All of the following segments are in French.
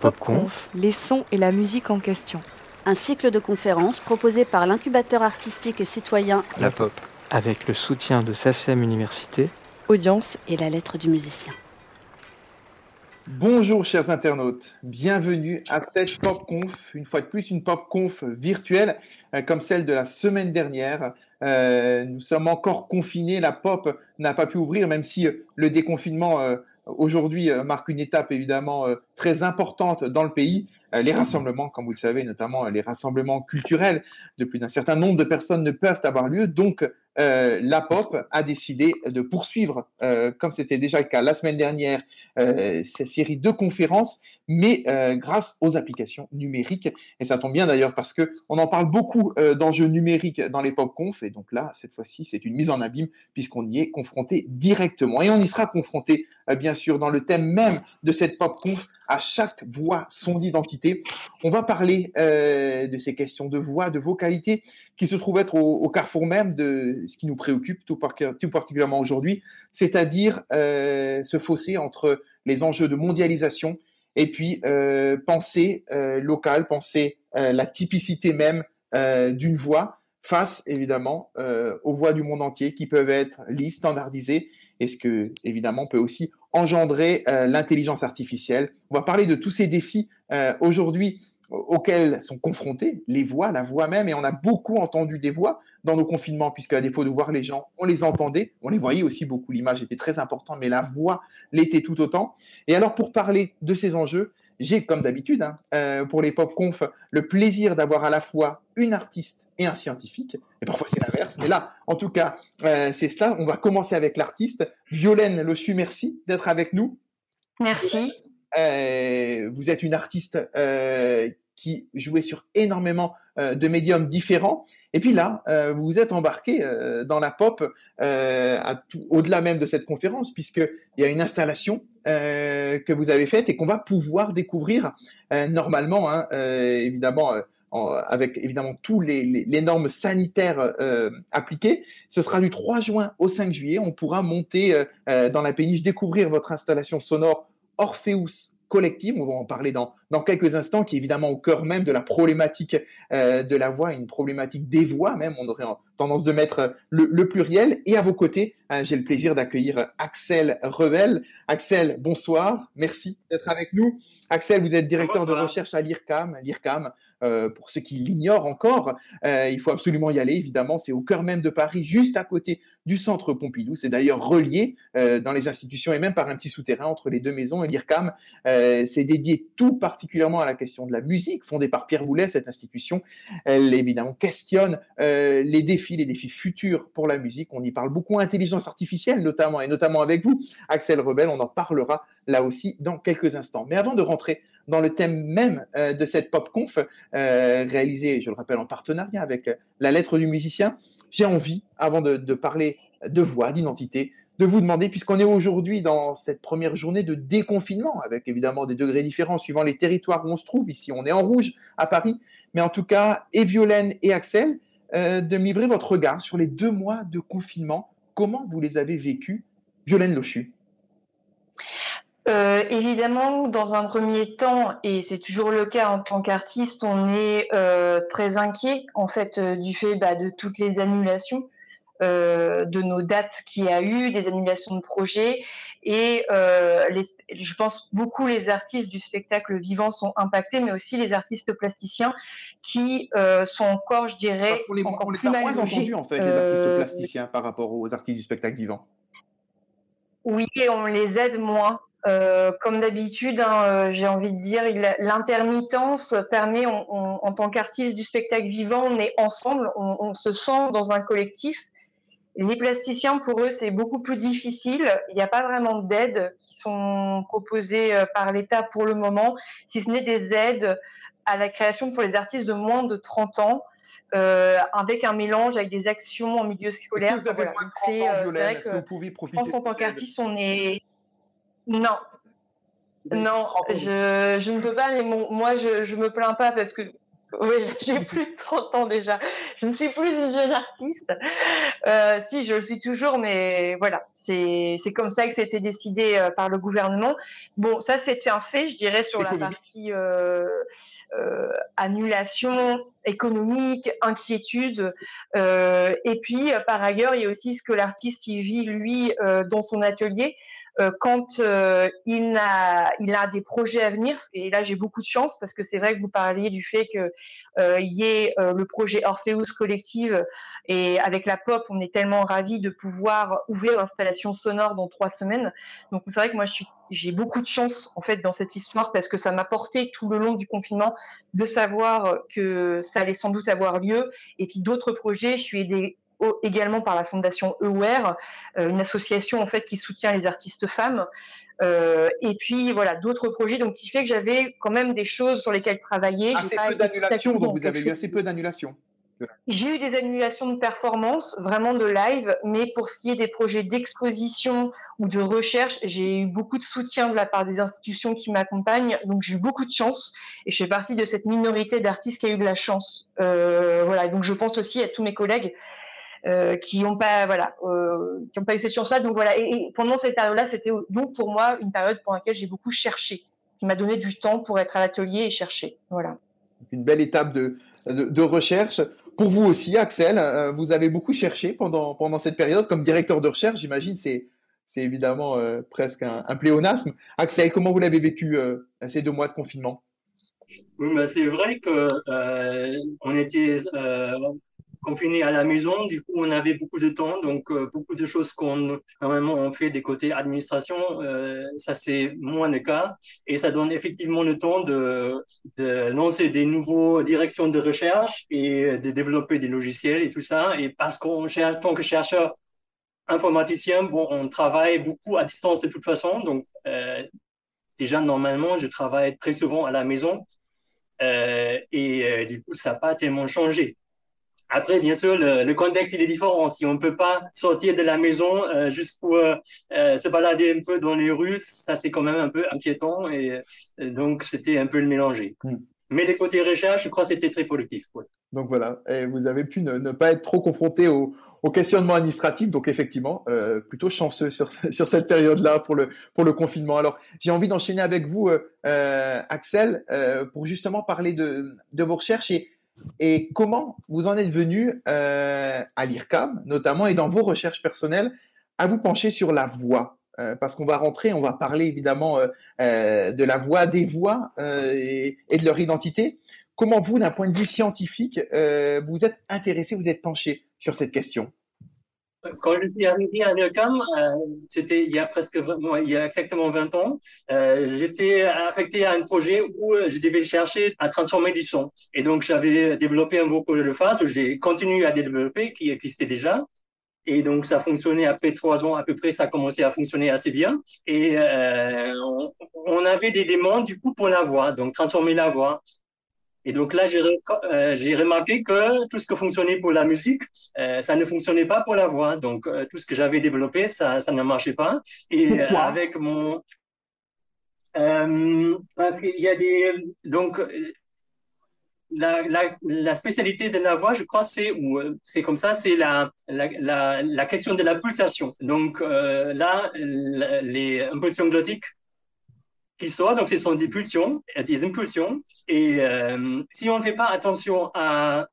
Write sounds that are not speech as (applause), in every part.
Popconf, les sons et la musique en question. Un cycle de conférences proposé par l'incubateur artistique et citoyen La Pop, avec le soutien de SACEM Université, Audience et la lettre du musicien. Bonjour chers internautes, bienvenue à cette PopConf, une fois de plus une PopConf virtuelle euh, comme celle de la semaine dernière. Euh, nous sommes encore confinés, la pop n'a pas pu ouvrir même si euh, le déconfinement aujourd'hui marque une étape évidemment très importante dans le pays. Les rassemblements, comme vous le savez, notamment les rassemblements culturels de plus d'un certain nombre de personnes ne peuvent avoir lieu. Donc, euh, la POP a décidé de poursuivre, euh, comme c'était déjà le cas la semaine dernière, euh, cette série de conférences, mais grâce aux applications numériques. Et ça tombe bien d'ailleurs parce que on en parle beaucoup d'enjeux numériques dans les POP conf. Et donc là, cette fois-ci, c'est une mise en abîme puisqu'on y est confronté directement. Et on y sera confronté, bien sûr, dans le thème même de cette POP conf, à chaque voix son identité. On va parler de ces questions de voix, de vocalité, qui se trouvent être au carrefour même de ce qui nous préoccupe tout, particulièrement aujourd'hui, c'est-à-dire euh, ce fossé entre les enjeux de mondialisation et puis euh, penser euh, local, penser la typicité même d'une voix face évidemment aux voix du monde entier qui peuvent être lisses, standardisées, et ce que évidemment peut aussi engendrer l'intelligence artificielle. On va parler de tous ces défis aujourd'hui auxquelles sont confrontées les voix, la voix même, et on a beaucoup entendu des voix dans nos confinements, puisque à défaut de voir les gens, on les entendait, on les voyait aussi beaucoup, l'image était très importante, mais la voix l'était tout autant. Et alors pour parler de ces enjeux, j'ai comme d'habitude, hein, euh, pour les pop conf, le plaisir d'avoir à la fois une artiste et un scientifique, et parfois c'est l'inverse, mais là, en tout cas, euh, c'est cela. On va commencer avec l'artiste. Violaine Lochu, merci d'être avec nous. Merci. Euh, vous êtes une artiste euh, qui jouait sur énormément euh, de médiums différents. Et puis là, vous vous êtes embarqué dans la pop au-delà même de cette conférence, puisqu'il y a une installation que vous avez faite et qu'on va pouvoir découvrir normalement, hein, évidemment. avec évidemment tous les, les, normes sanitaires appliquées. Ce sera du 3 juin au 5 juillet. On pourra monter dans la péniche, découvrir votre installation sonore Orpheus collective, on va en parler dans, dans quelques instants, qui est évidemment au cœur même de la problématique euh, de la voix, une problématique des voix même, on aurait tendance de mettre le, pluriel. Et à vos côtés, hein, j'ai le plaisir d'accueillir Axel Revel. Axel, bonsoir, merci d'être avec nous. Axel, vous êtes directeur de recherche à l'IRCAM. L'IRCAM, euh, pour ceux qui l'ignorent encore, euh, il faut absolument y aller, évidemment. C'est au cœur même de Paris, juste à côté du centre Pompidou. C'est d'ailleurs relié euh, dans les institutions et même par un petit souterrain entre les deux maisons. Et l'IRCAM, c'est dédié tout particulièrement à la question de la musique, fondée par Pierre Boulet, cette institution. Elle, évidemment, questionne les défis, les défis futurs pour la musique. On y parle beaucoup intelligence artificielle, notamment, et notamment avec vous, Axel Rebel. On en parlera là aussi dans quelques instants. Mais avant de rentrer dans le thème même euh, de cette pop-conf, euh, réalisée, je le rappelle, en partenariat avec la lettre du musicien, j'ai envie, avant de, parler de voix, d'identité, de vous demander, puisqu'on est aujourd'hui dans cette première journée de déconfinement, avec évidemment des degrés différents suivant les territoires où on se trouve, ici on est en rouge à Paris, mais en tout cas, et Violaine et Axel, euh, de me livrer votre regard sur les deux mois de confinement, comment vous les avez vécus, Violaine Lochu? Euh, évidemment, dans un premier temps, et c'est toujours le cas en tant qu'artiste, on est euh, très inquiet en fait euh, du fait bah, de toutes les annulations de nos dates qu'il y a eu, des annulations de projets, et je pense beaucoup les artistes du spectacle vivant sont impactés, mais aussi les artistes plasticiens qui sont encore, je dirais, Parce qu'on les, encore on les a moins entendus en fait, les artistes plasticiens par rapport aux artistes du spectacle vivant. Oui, on les aide moins. Euh, comme d'habitude, hein, euh, j'ai envie de dire, l'intermittence permet, en tant qu'artiste du spectacle vivant, on est ensemble, on, se sent dans un collectif. Les plasticiens, pour eux, c'est beaucoup plus difficile. Il n'y a pas vraiment d'aides qui sont proposées euh, par l'État pour le moment, si ce n'est des aides à la création pour les artistes de moins de 30 ans. avec un mélange avec des actions en milieu scolaire. Est-ce que vous avez moins de 30 ans, Violaine? Est-ce que vous pouvez profiter Je pense en tant qu'artiste, on est non. Non, je, je, ne peux pas, mais moi, je, je me plains pas parce que Oui, j'ai (laughs) plus de 30 ans déjà. Je ne suis plus une jeune artiste. Euh, si, je le suis toujours, mais voilà, c'est comme ça que c'était décidé euh, par le gouvernement. Bon, ça, c'est un fait, je dirais, sur la partie euh, annulation économique, inquiétude. et puis, par ailleurs, il y a aussi ce que l'artiste vit, lui, dans son atelier. Euh, quand euh, il, a, il a des projets à venir, et là j'ai beaucoup de chance parce que c'est vrai que vous parliez du fait qu'il euh, y ait le projet Orpheus Collective et avec la pop, on est tellement ravis de pouvoir ouvrir l'installation sonore dans trois semaines. Donc c'est vrai que moi j'ai beaucoup de chance en fait dans cette histoire parce que ça m'a porté tout le long du confinement de savoir que ça allait sans doute avoir lieu et puis d'autres projets, je suis aidée également par la fondation EWARE, euh, une association en fait qui soutient les artistes femmes. Euh, et puis voilà d'autres projets donc qui fait que j'avais quand même des choses sur lesquelles travailler. Assez peu d'annulations, donc vous avez eu assez peu d'annulations. J'ai eu des annulations de performance, vraiment de live, mais pour ce qui est des projets d'exposition ou de recherche, j'ai eu beaucoup de soutien de la part des institutions qui m'accompagnent, donc j'ai eu beaucoup de chance et je fais partie de cette minorité d'artistes qui a eu de la chance. Euh, voilà, donc je pense aussi à tous mes collègues euh, qui n'ont pas voilà euh, qui ont pas eu cette chance-là. Donc voilà. Et, pendant cette période-là, c'était donc pour moi une période pour laquelle j'ai beaucoup cherché, qui m'a donné du temps pour être à l'atelier et chercher. Voilà. Une belle étape de, de, recherche. Pour vous aussi, Axel, euh, vous avez beaucoup cherché pendant, pendant cette période comme directeur de recherche. J'imagine c'est c'est évidemment presque un, pléonasme. Axel, comment vous l'avez vécu ces deux mois de confinement? Oui, mais c'est vrai que on était confiné à la maison. Du coup, on avait beaucoup de temps, donc euh, beaucoup de choses qu'on normalement on fait des côtés administration, euh, ça c'est moins le cas, et ça donne effectivement le temps de, lancer des nouveaux directions de recherche et de développer des logiciels et tout ça. Et parce qu'on cherche, tant que chercheur informaticien, bon, on travaille beaucoup à distance de toute façon, donc euh, déjà normalement, je travaille très souvent à la maison. Et du coup, ça n'a pas tellement changé. Après, bien sûr, le, contexte il est différent. Si on ne peut pas sortir de la maison euh, juste pour euh, euh, se balader un peu dans les rues, ça c'est quand même un peu inquiétant et donc c'était un peu le mélanger. Hmm. Mais des côtés recherche, je crois que c'était très positif. Donc voilà, et vous avez pu ne, pas être trop confronté au, au, questionnement administratif, donc effectivement, plutôt chanceux sur, (laughs) sur cette période-là pour le, pour le confinement. Alors, j'ai envie d'enchaîner avec vous, Axel, pour justement parler de, de vos recherches et et comment vous en êtes venu euh, à l'IRCAM, notamment, et dans vos recherches personnelles, à vous pencher sur la voix euh, parce qu'on va rentrer, on va parler évidemment euh, de la voix, des voix et, de leur identité. Comment vous, d'un point de vue scientifique, vous êtes intéressé, vous êtes penché sur cette question? Quand je suis arrivé à l'UQAM, euh, c'était il y a presque, il y a exactement 20 ans, euh, j'étais affecté à un projet où euh, je devais chercher à transformer du son. Et donc, j'avais développé un vocal de que j'ai continué à développer, qui existait déjà. Et donc, ça fonctionnait après trois ans à peu près, ça a commencé à fonctionner assez bien. Et on, avait des demandes du coup pour la voix, donc transformer la voix. Et donc là, j'ai euh, remarqué que tout ce qui fonctionnait pour la musique, euh, ça ne fonctionnait pas pour la voix. Donc euh, tout ce que j'avais développé, ça, ça ne marchait pas. Et avec mon... parce qu'il y a des... Donc la, la, la, spécialité de la voix, je crois, c'est ou c'est comme ça, c'est la, la, la, question de la pulsation. Donc là, les impulsions glottiques qui sortent, donc ce sont des pulsions, des impulsions. Et euh, si on ne fait pas attention à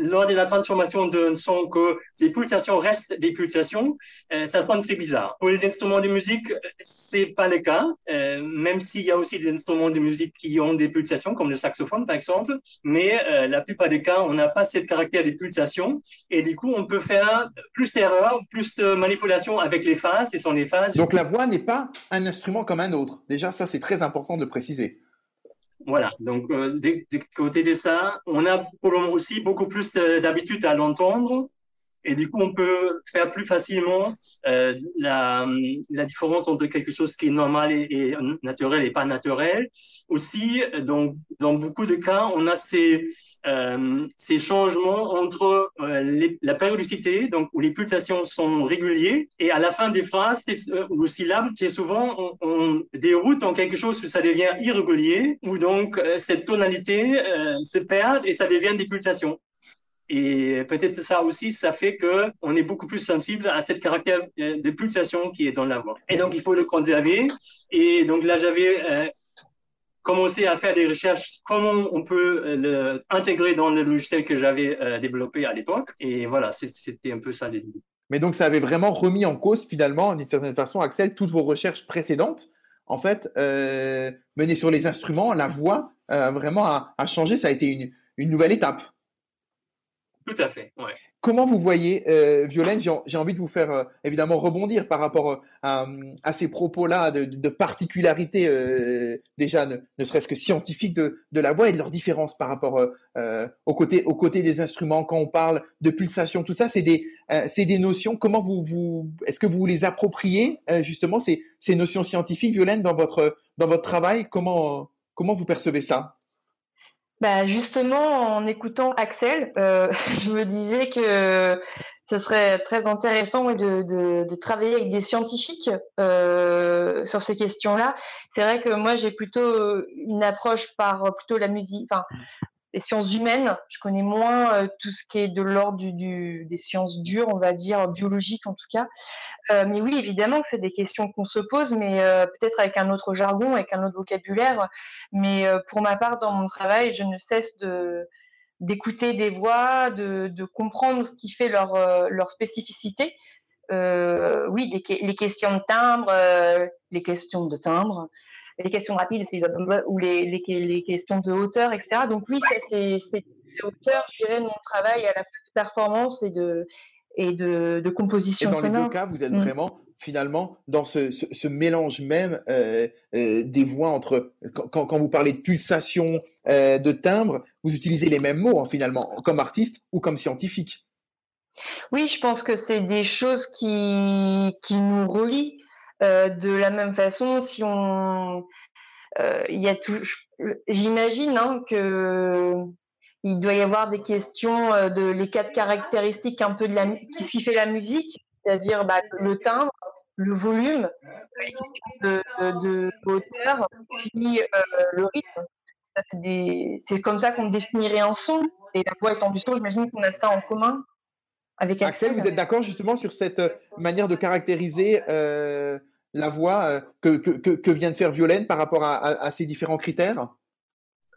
lors de la transformation d'un son que ces pulsations restent des pulsations, euh, ça sonne très bizarre. Pour les instruments de musique, c'est pas le cas, euh, même s'il y a aussi des instruments de musique qui ont des pulsations, comme le saxophone par exemple, mais euh, la plupart des cas, on n'a pas cette caractère de pulsation, et du coup, on peut faire plus d'erreurs, plus de manipulations avec les phases, et sont les phases. Donc la voix n'est pas un instrument comme un autre. Déjà, ça, c'est très important de préciser. Voilà, donc euh, côté de ça, on a aussi beaucoup plus d'habitude à l'entendre Et du coup, on peut faire plus facilement euh, la, différence entre quelque chose qui est normal et, naturel et pas naturel. Aussi, donc, dans beaucoup de cas, on a ces, euh, ces changements entre euh, la périodicité, donc où les pulsations sont régulières, et à la fin des phrases ou syllabes, c'est souvent on, déroute en quelque chose où ça devient irrégulier, où donc cette tonalité se perd et ça devient des pulsations. Et peut-être ça aussi, ça fait que on est beaucoup plus sensible à cette caractère euh, de pulsation qui est dans la voix. Et donc, il faut le conserver. Et donc là, j'avais euh, commencé à faire des recherches comment on peut euh, l'intégrer dans le logiciel que j'avais développé à l'époque. Et voilà, c'était un peu ça les Mais donc, ça avait vraiment remis en cause, finalement, d'une certaine façon, Axel, toutes vos recherches précédentes, en fait, menées sur les instruments, la voix, vraiment a, changé. Ça a été une nouvelle étape. Tout à fait. Comment vous voyez, euh, Violaine, j'ai envie de vous faire euh, évidemment rebondir par rapport euh, à, ces propos-là de, de, particularité déjà ne, serait-ce que scientifique de, la voix et de leur différence par rapport aux, côtés, des instruments quand on parle de pulsation, tout ça, c'est des, notions. Comment vous, est-ce que vous les appropriez justement ces, notions scientifiques, Violaine, dans votre, travail? Comment vous percevez ça? Bah justement, en écoutant Axel, euh, (laughs) je me disais que ce serait très intéressant de, travailler avec des scientifiques euh, sur ces questions-là. C'est vrai que moi, j'ai plutôt une approche par plutôt la musique, les sciences humaines. Je connais moins euh, tout ce qui est de l'ordre du, des sciences dures, on va dire biologiques en tout cas. Euh, mais oui, évidemment que c'est des questions qu'on se pose, mais euh, peut-être avec un autre jargon, avec un autre vocabulaire. Mais pour ma part, dans mon travail, je ne cesse de d'écouter des voix, de, de, comprendre ce qui fait leur, leur spécificité. oui, les, questions de timbre, les questions de timbre, les questions rapides ou les, les, les, questions de hauteur, etc. Donc oui, c'est hauteur, je dirais, de mon travail à la fois de performance et de, et de, de composition et dans sonore. les deux cas, vous êtes mmh. vraiment finalement dans ce, ce, ce mélange même euh, euh, des voix entre quand, quand, vous parlez de pulsation, euh, de timbre, vous utilisez les mêmes mots hein, finalement comme artiste ou comme scientifique. Oui, je pense que c'est des choses qui qui nous relient de la même façon, si on, euh, il y a tout, j'imagine hein, que il doit y avoir des questions euh, de les quatre caractéristiques un peu de la qui fait la musique, c'est-à-dire bah, le timbre, le volume, les questions de, de, de hauteur, puis euh, le rythme. C'est comme ça qu'on définirait un son. Et la voix étant du son, j'imagine qu'on a ça en commun. Avec Axel, Axel vous êtes d'accord justement sur cette manière de caractériser euh, la voix euh, que, que, que, vient de faire Violaine par rapport à, à, à ces différents critères?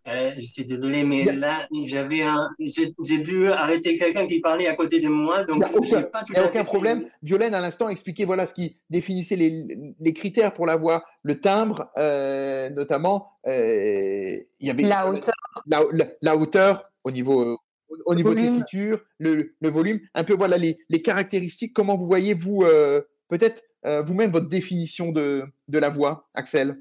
Euh, je suis désolé, mais là, j'avais un, j'ai dû arrêter quelqu'un qui parlait à côté de moi, donc il n'y a aucun, pas tout y a aucun problème. Violaine, à l'instant, expliquait voilà ce qui définissait les, les critères pour la voix, le timbre, euh, notamment. Euh, il y avait la hauteur, la, la, la hauteur au niveau au niveau volume. tessiture, le, le, volume, un peu voilà les, les caractéristiques. Comment vous voyez vous euh, peut-être vous-même votre définition de, de la voix, Axel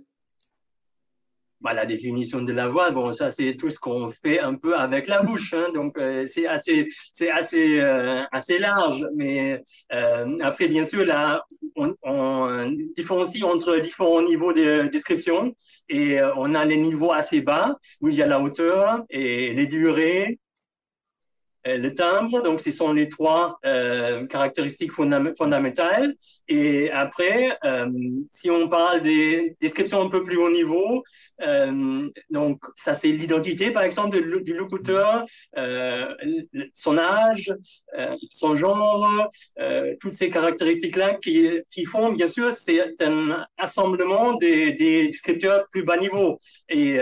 bah, la définition de la voix, bon, ça c'est tout ce qu'on fait un peu avec la bouche, hein, donc euh, c'est assez, c'est assez, euh, assez large. Mais euh, après, bien sûr, là, on, on, différencie entre différents niveaux de description. Et euh, on a les niveaux assez bas où il y a la hauteur et les durées. euh, le timbre, donc ce sont les trois euh, caractéristiques fondamentales. Et après, euh, si on parle des descriptions un peu plus haut niveau, euh, donc ça c'est l'identité par exemple du, locuteur, euh, son âge, euh, son genre, toutes ces caractéristiques-là qui, qui font bien sûr c'est un assemblement des, des descripteurs plus bas niveau. Et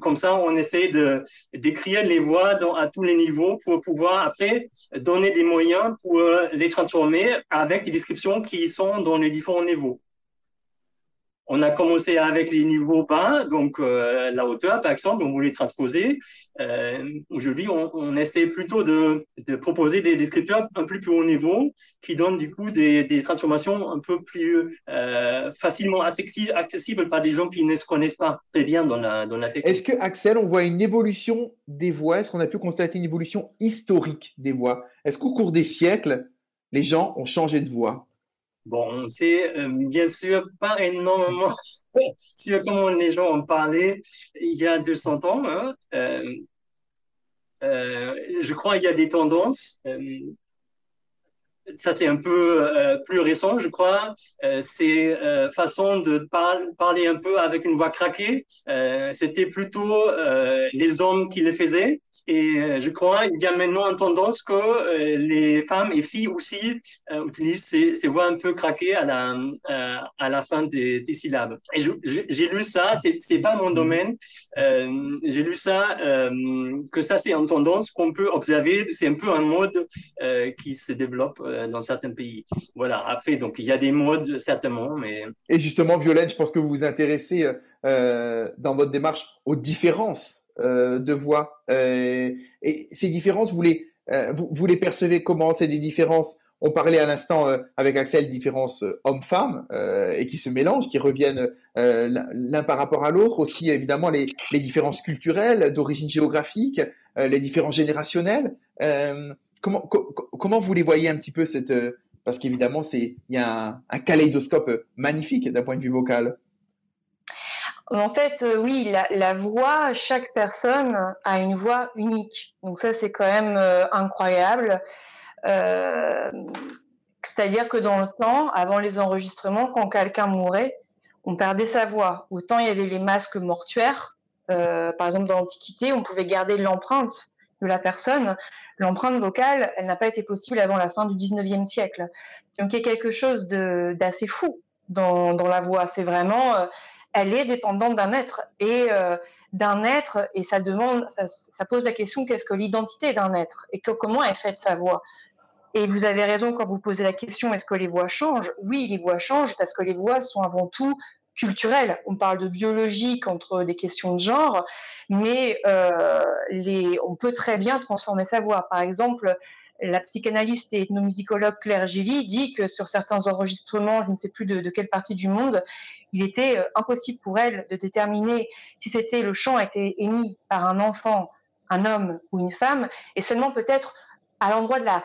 comme ça, on essaie de d'écrire les voix dans, à tous les niveaux pour pouvoir après donner des moyens pour euh, les transformer avec des descriptions qui sont dans les différents niveaux. On a commencé avec les niveaux bas, donc euh, la hauteur, par exemple, on voulait transposer. Euh, Aujourd'hui, on, on, essaie plutôt de, proposer des descripteurs un peu plus haut niveau qui donnent du coup des, transformations un peu plus euh, facilement accessibles, par des gens qui ne se connaissent pas très bien dans la, dans. Est-ce que, Axel, on voit une évolution des voix? Est-ce qu'on a pu constater une évolution historique des voix? Est-ce qu'au cours des siècles, les gens ont changé de voix? Bon, c'est euh, bien sûr pas énormément (laughs) sur comment les gens ont parlé il y a 200 ans. Hein. Euh, euh, je crois qu'il y a des tendances. Ça c'est un peu euh, plus récent, je crois. Euh, c'est euh, façon de par parler un peu avec une voix craquée. Euh, C'était plutôt euh, les hommes qui le faisaient. Et je crois il y a maintenant une tendance que les femmes et filles aussi utilisent ces, voix un peu craquées à la à la fin des, des syllabes. Et j'ai lu ça. C'est pas mon domaine. j'ai lu ça que ça c'est une tendance qu'on peut observer. C'est un peu un mode qui se développe dans certains pays. Voilà. Après, donc, il y a des modes, certainement, mais... Et justement, Violaine, je pense que vous vous intéressez euh, dans votre démarche aux différences euh, de voix. Euh, et ces différences, vous les, euh, vous, vous, les percevez comment? C'est des différences on parlait à l'instant euh, avec Axel différences hommes-femmes et qui se mélangent, qui reviennent l'un par rapport à l'autre. Aussi, évidemment, les, les différences culturelles, d'origine géographique, les différences générationnelles comment, vous les voyez un petit peu cette euh, parce qu'évidemment c'est il y a un, un kaléidoscope magnifique d'un point de vue vocal. En fait, euh, oui, la, voix, chaque personne a une voix unique. Donc ça, c'est quand même euh, incroyable. Euh, C'est-à-dire que dans le temps, avant les enregistrements, quand quelqu'un mourait, on perdait sa voix. Autant il y avait les masques mortuaires. Euh, par exemple, dans l'Antiquité, on pouvait garder l'empreinte de la personne, l'empreinte vocale, elle n'a pas été possible avant la fin du 19e siècle. Donc il y a quelque chose d'assez fou dans, dans, la voix. C'est vraiment, euh, elle est dépendante d'un être et euh, d'un être et ça demande, ça, ça pose la question qu'est-ce que l'identité d'un être? Et que, comment est faite sa voix? Et vous avez raison quand vous posez la question est-ce que les voix changent? Oui, les voix changent parce que les voix sont avant tout culturelles. On parle de biologique entre des questions de genre, mais euh, les, on peut très bien transformer sa voix. Par exemple, la psychanalyste et ethnomusicologue Claire Gilly dit que sur certains enregistrements, je ne sais plus de, quelle partie du monde, il était euh, impossible pour elle de déterminer si c'était le chant était émis par un enfant, un homme ou une femme, et seulement peut-être à l'endroit de la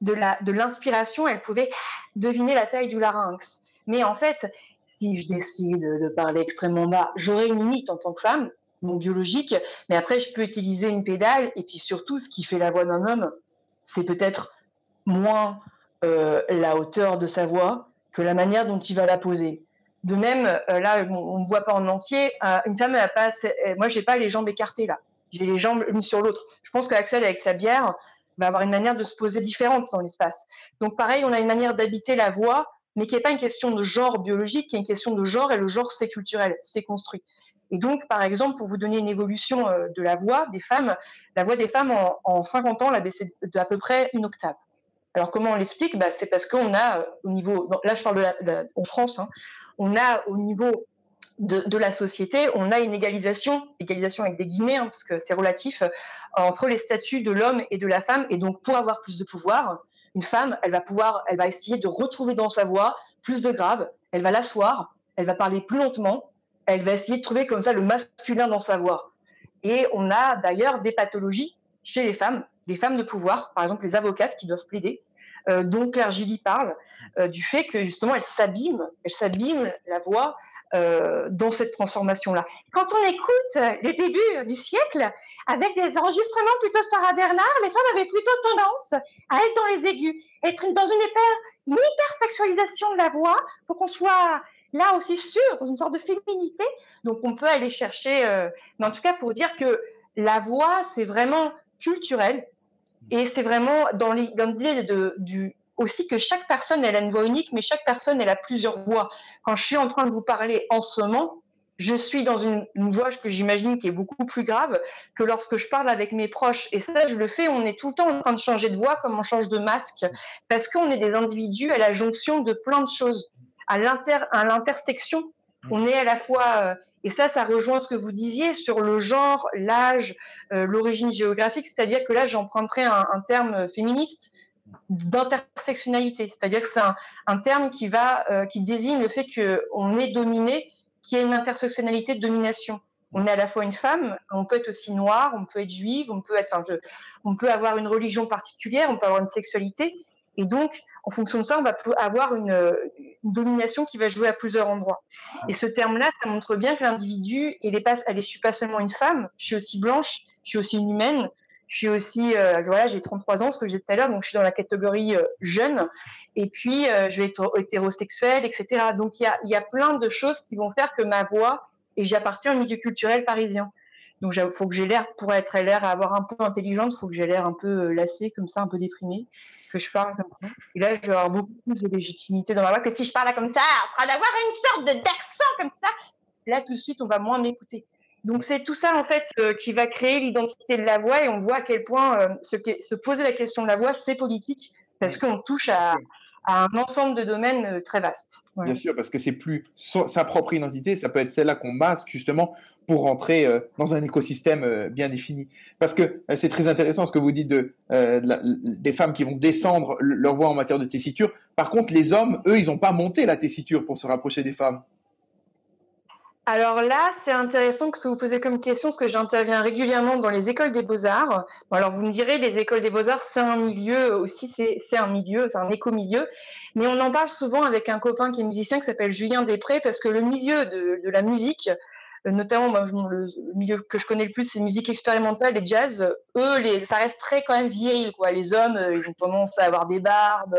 de la de l'inspiration, elle pouvait deviner la taille du larynx. Mais en fait, si je décide de parler extrêmement bas, j'aurai une limite en tant que femme, mon biologique, mais après, je peux utiliser une pédale, et puis surtout, ce qui fait la voix d'un homme, c'est peut-être moins euh, la hauteur de sa voix que la manière dont il va la poser. De même, euh, là, on ne voit pas en entier, euh, une femme, elle passe, moi, j'ai pas les jambes écartées, là. J'ai les jambes l'une sur l'autre. Je pense qu'Axel, avec sa bière, va avoir une manière de se poser différente dans l'espace. Donc, pareil, on a une manière d'habiter la voix, mais qui n'est pas une question de genre biologique, qui est une question de genre, et le genre, c'est culturel, c'est construit. Et donc, par exemple, pour vous donner une évolution euh, de la voix des femmes, la voix des femmes en, en 50 ans, elle a baissé d'à peu près une octave. Alors, comment on l'explique? Bah, C'est parce qu'on a euh, au niveau, là je parle de la, la, en France, hein, on a au niveau de, de, la société, on a une égalisation, égalisation avec des guillemets, hein, parce que c'est relatif, euh, entre les statuts de l'homme et de la femme. Et donc, pour avoir plus de pouvoir, une femme, elle va pouvoir, elle va essayer de retrouver dans sa voix plus de grave, elle va l'asseoir, elle va parler plus lentement, elle va essayer de trouver comme ça le masculin dans sa voix. Et on a d'ailleurs des pathologies chez les femmes, les femmes de pouvoir, par exemple les avocates qui doivent plaider, euh, dont Claire Gilly parle, euh, du fait que justement elles s'abîment, elles s'abîment la voix euh, dans cette transformation-là. Quand on écoute les débuts du siècle, avec des enregistrements plutôt Sarah Bernard, les femmes avaient plutôt tendance à être dans les aigus, être dans une hyper, une hyper sexualisation de la voix pour qu'on soit là aussi sûr, dans une sorte de féminité. Donc on peut aller chercher, euh, mais en tout cas pour dire que la voix, c'est vraiment culturel et c'est vraiment dans l'idée de, du aussi que chaque personne elle a une voix unique, mais chaque personne elle a plusieurs voix. Quand je suis en train de vous parler en ce moment, je suis dans une, une voix que j'imagine qui est beaucoup plus grave que lorsque je parle avec mes proches. Et ça, je le fais, on est tout le temps en train de changer de voix comme on change de masque, parce qu'on est des individus à la jonction de plein de choses. À l'intersection On est à la fois, et ça, ça rejoint ce que vous disiez sur le genre, l'âge, l'origine géographique, c'est-à-dire que là, j'emprunterai un, un, terme féministe d'intersectionnalité, c'est-à-dire que c'est un, un, terme qui va, qui désigne le fait qu'on est dominé, qu'il y a une intersectionnalité de domination. On est à la fois une femme, on peut être aussi noire, on peut être juive, on peut être, enfin, on peut avoir une religion particulière, on peut avoir une sexualité, et donc, en fonction de ça, on va avoir une, domination qui va jouer à plusieurs endroits. Et ce terme-là, ça montre bien que l'individu, il est suis pas seulement une femme, je suis aussi blanche, je suis aussi une humaine, je suis aussi, euh, voilà, j'ai 33 ans, ce que j'ai dit tout à l'heure, donc je suis dans la catégorie euh, jeune, et puis euh, je vais être hétérosexuelle, etc. Donc il y a, y a plein de choses qui vont faire que ma voix et j'appartiens au milieu culturel parisien. Donc, il faut que j'ai l'air, pour être l'air avoir un peu intelligente, il faut que j'ai l'air un peu lassée, comme ça, un peu déprimée, que je parle comme ça. Et là, je vais avoir beaucoup plus de légitimité dans ma voix que si je parlais comme ça, en train d'avoir une sorte d'accent comme ça. Là, tout de suite, on va moins m'écouter. Donc, c'est tout ça, en fait, euh, qui va créer l'identité de la voix et on voit à quel point euh, se poser la question de la voix, c'est politique parce qu'on touche à, à un ensemble de domaines euh, très vastes. Bien sûr, parce que c'est plus sa propre identité, ça peut être celle-là qu'on masque justement pour rentrer euh, dans un écosystème bien défini. Parce que c'est très intéressant ce que vous dites de, des femmes qui vont descendre leur voix en matière de tessiture. Par contre, les hommes, eux, ils n'ont pas monté la tessiture pour se rapprocher des femmes. Alors là, c'est intéressant que ce vous posez comme question, parce que j'interviens régulièrement dans les écoles des beaux-arts. alors vous me direz, les écoles des beaux-arts, c'est un milieu aussi, c'est un milieu, c'est un éco-milieu. Mais on en parle souvent avec un copain qui est musicien qui s'appelle Julien Després, parce que le milieu de, la musique, euh, notamment le, milieu que je connais le plus, c'est musique expérimentale et jazz. Eux, ça reste très quand même viril, quoi. Les hommes, euh, ils ont tendance à avoir des barbes,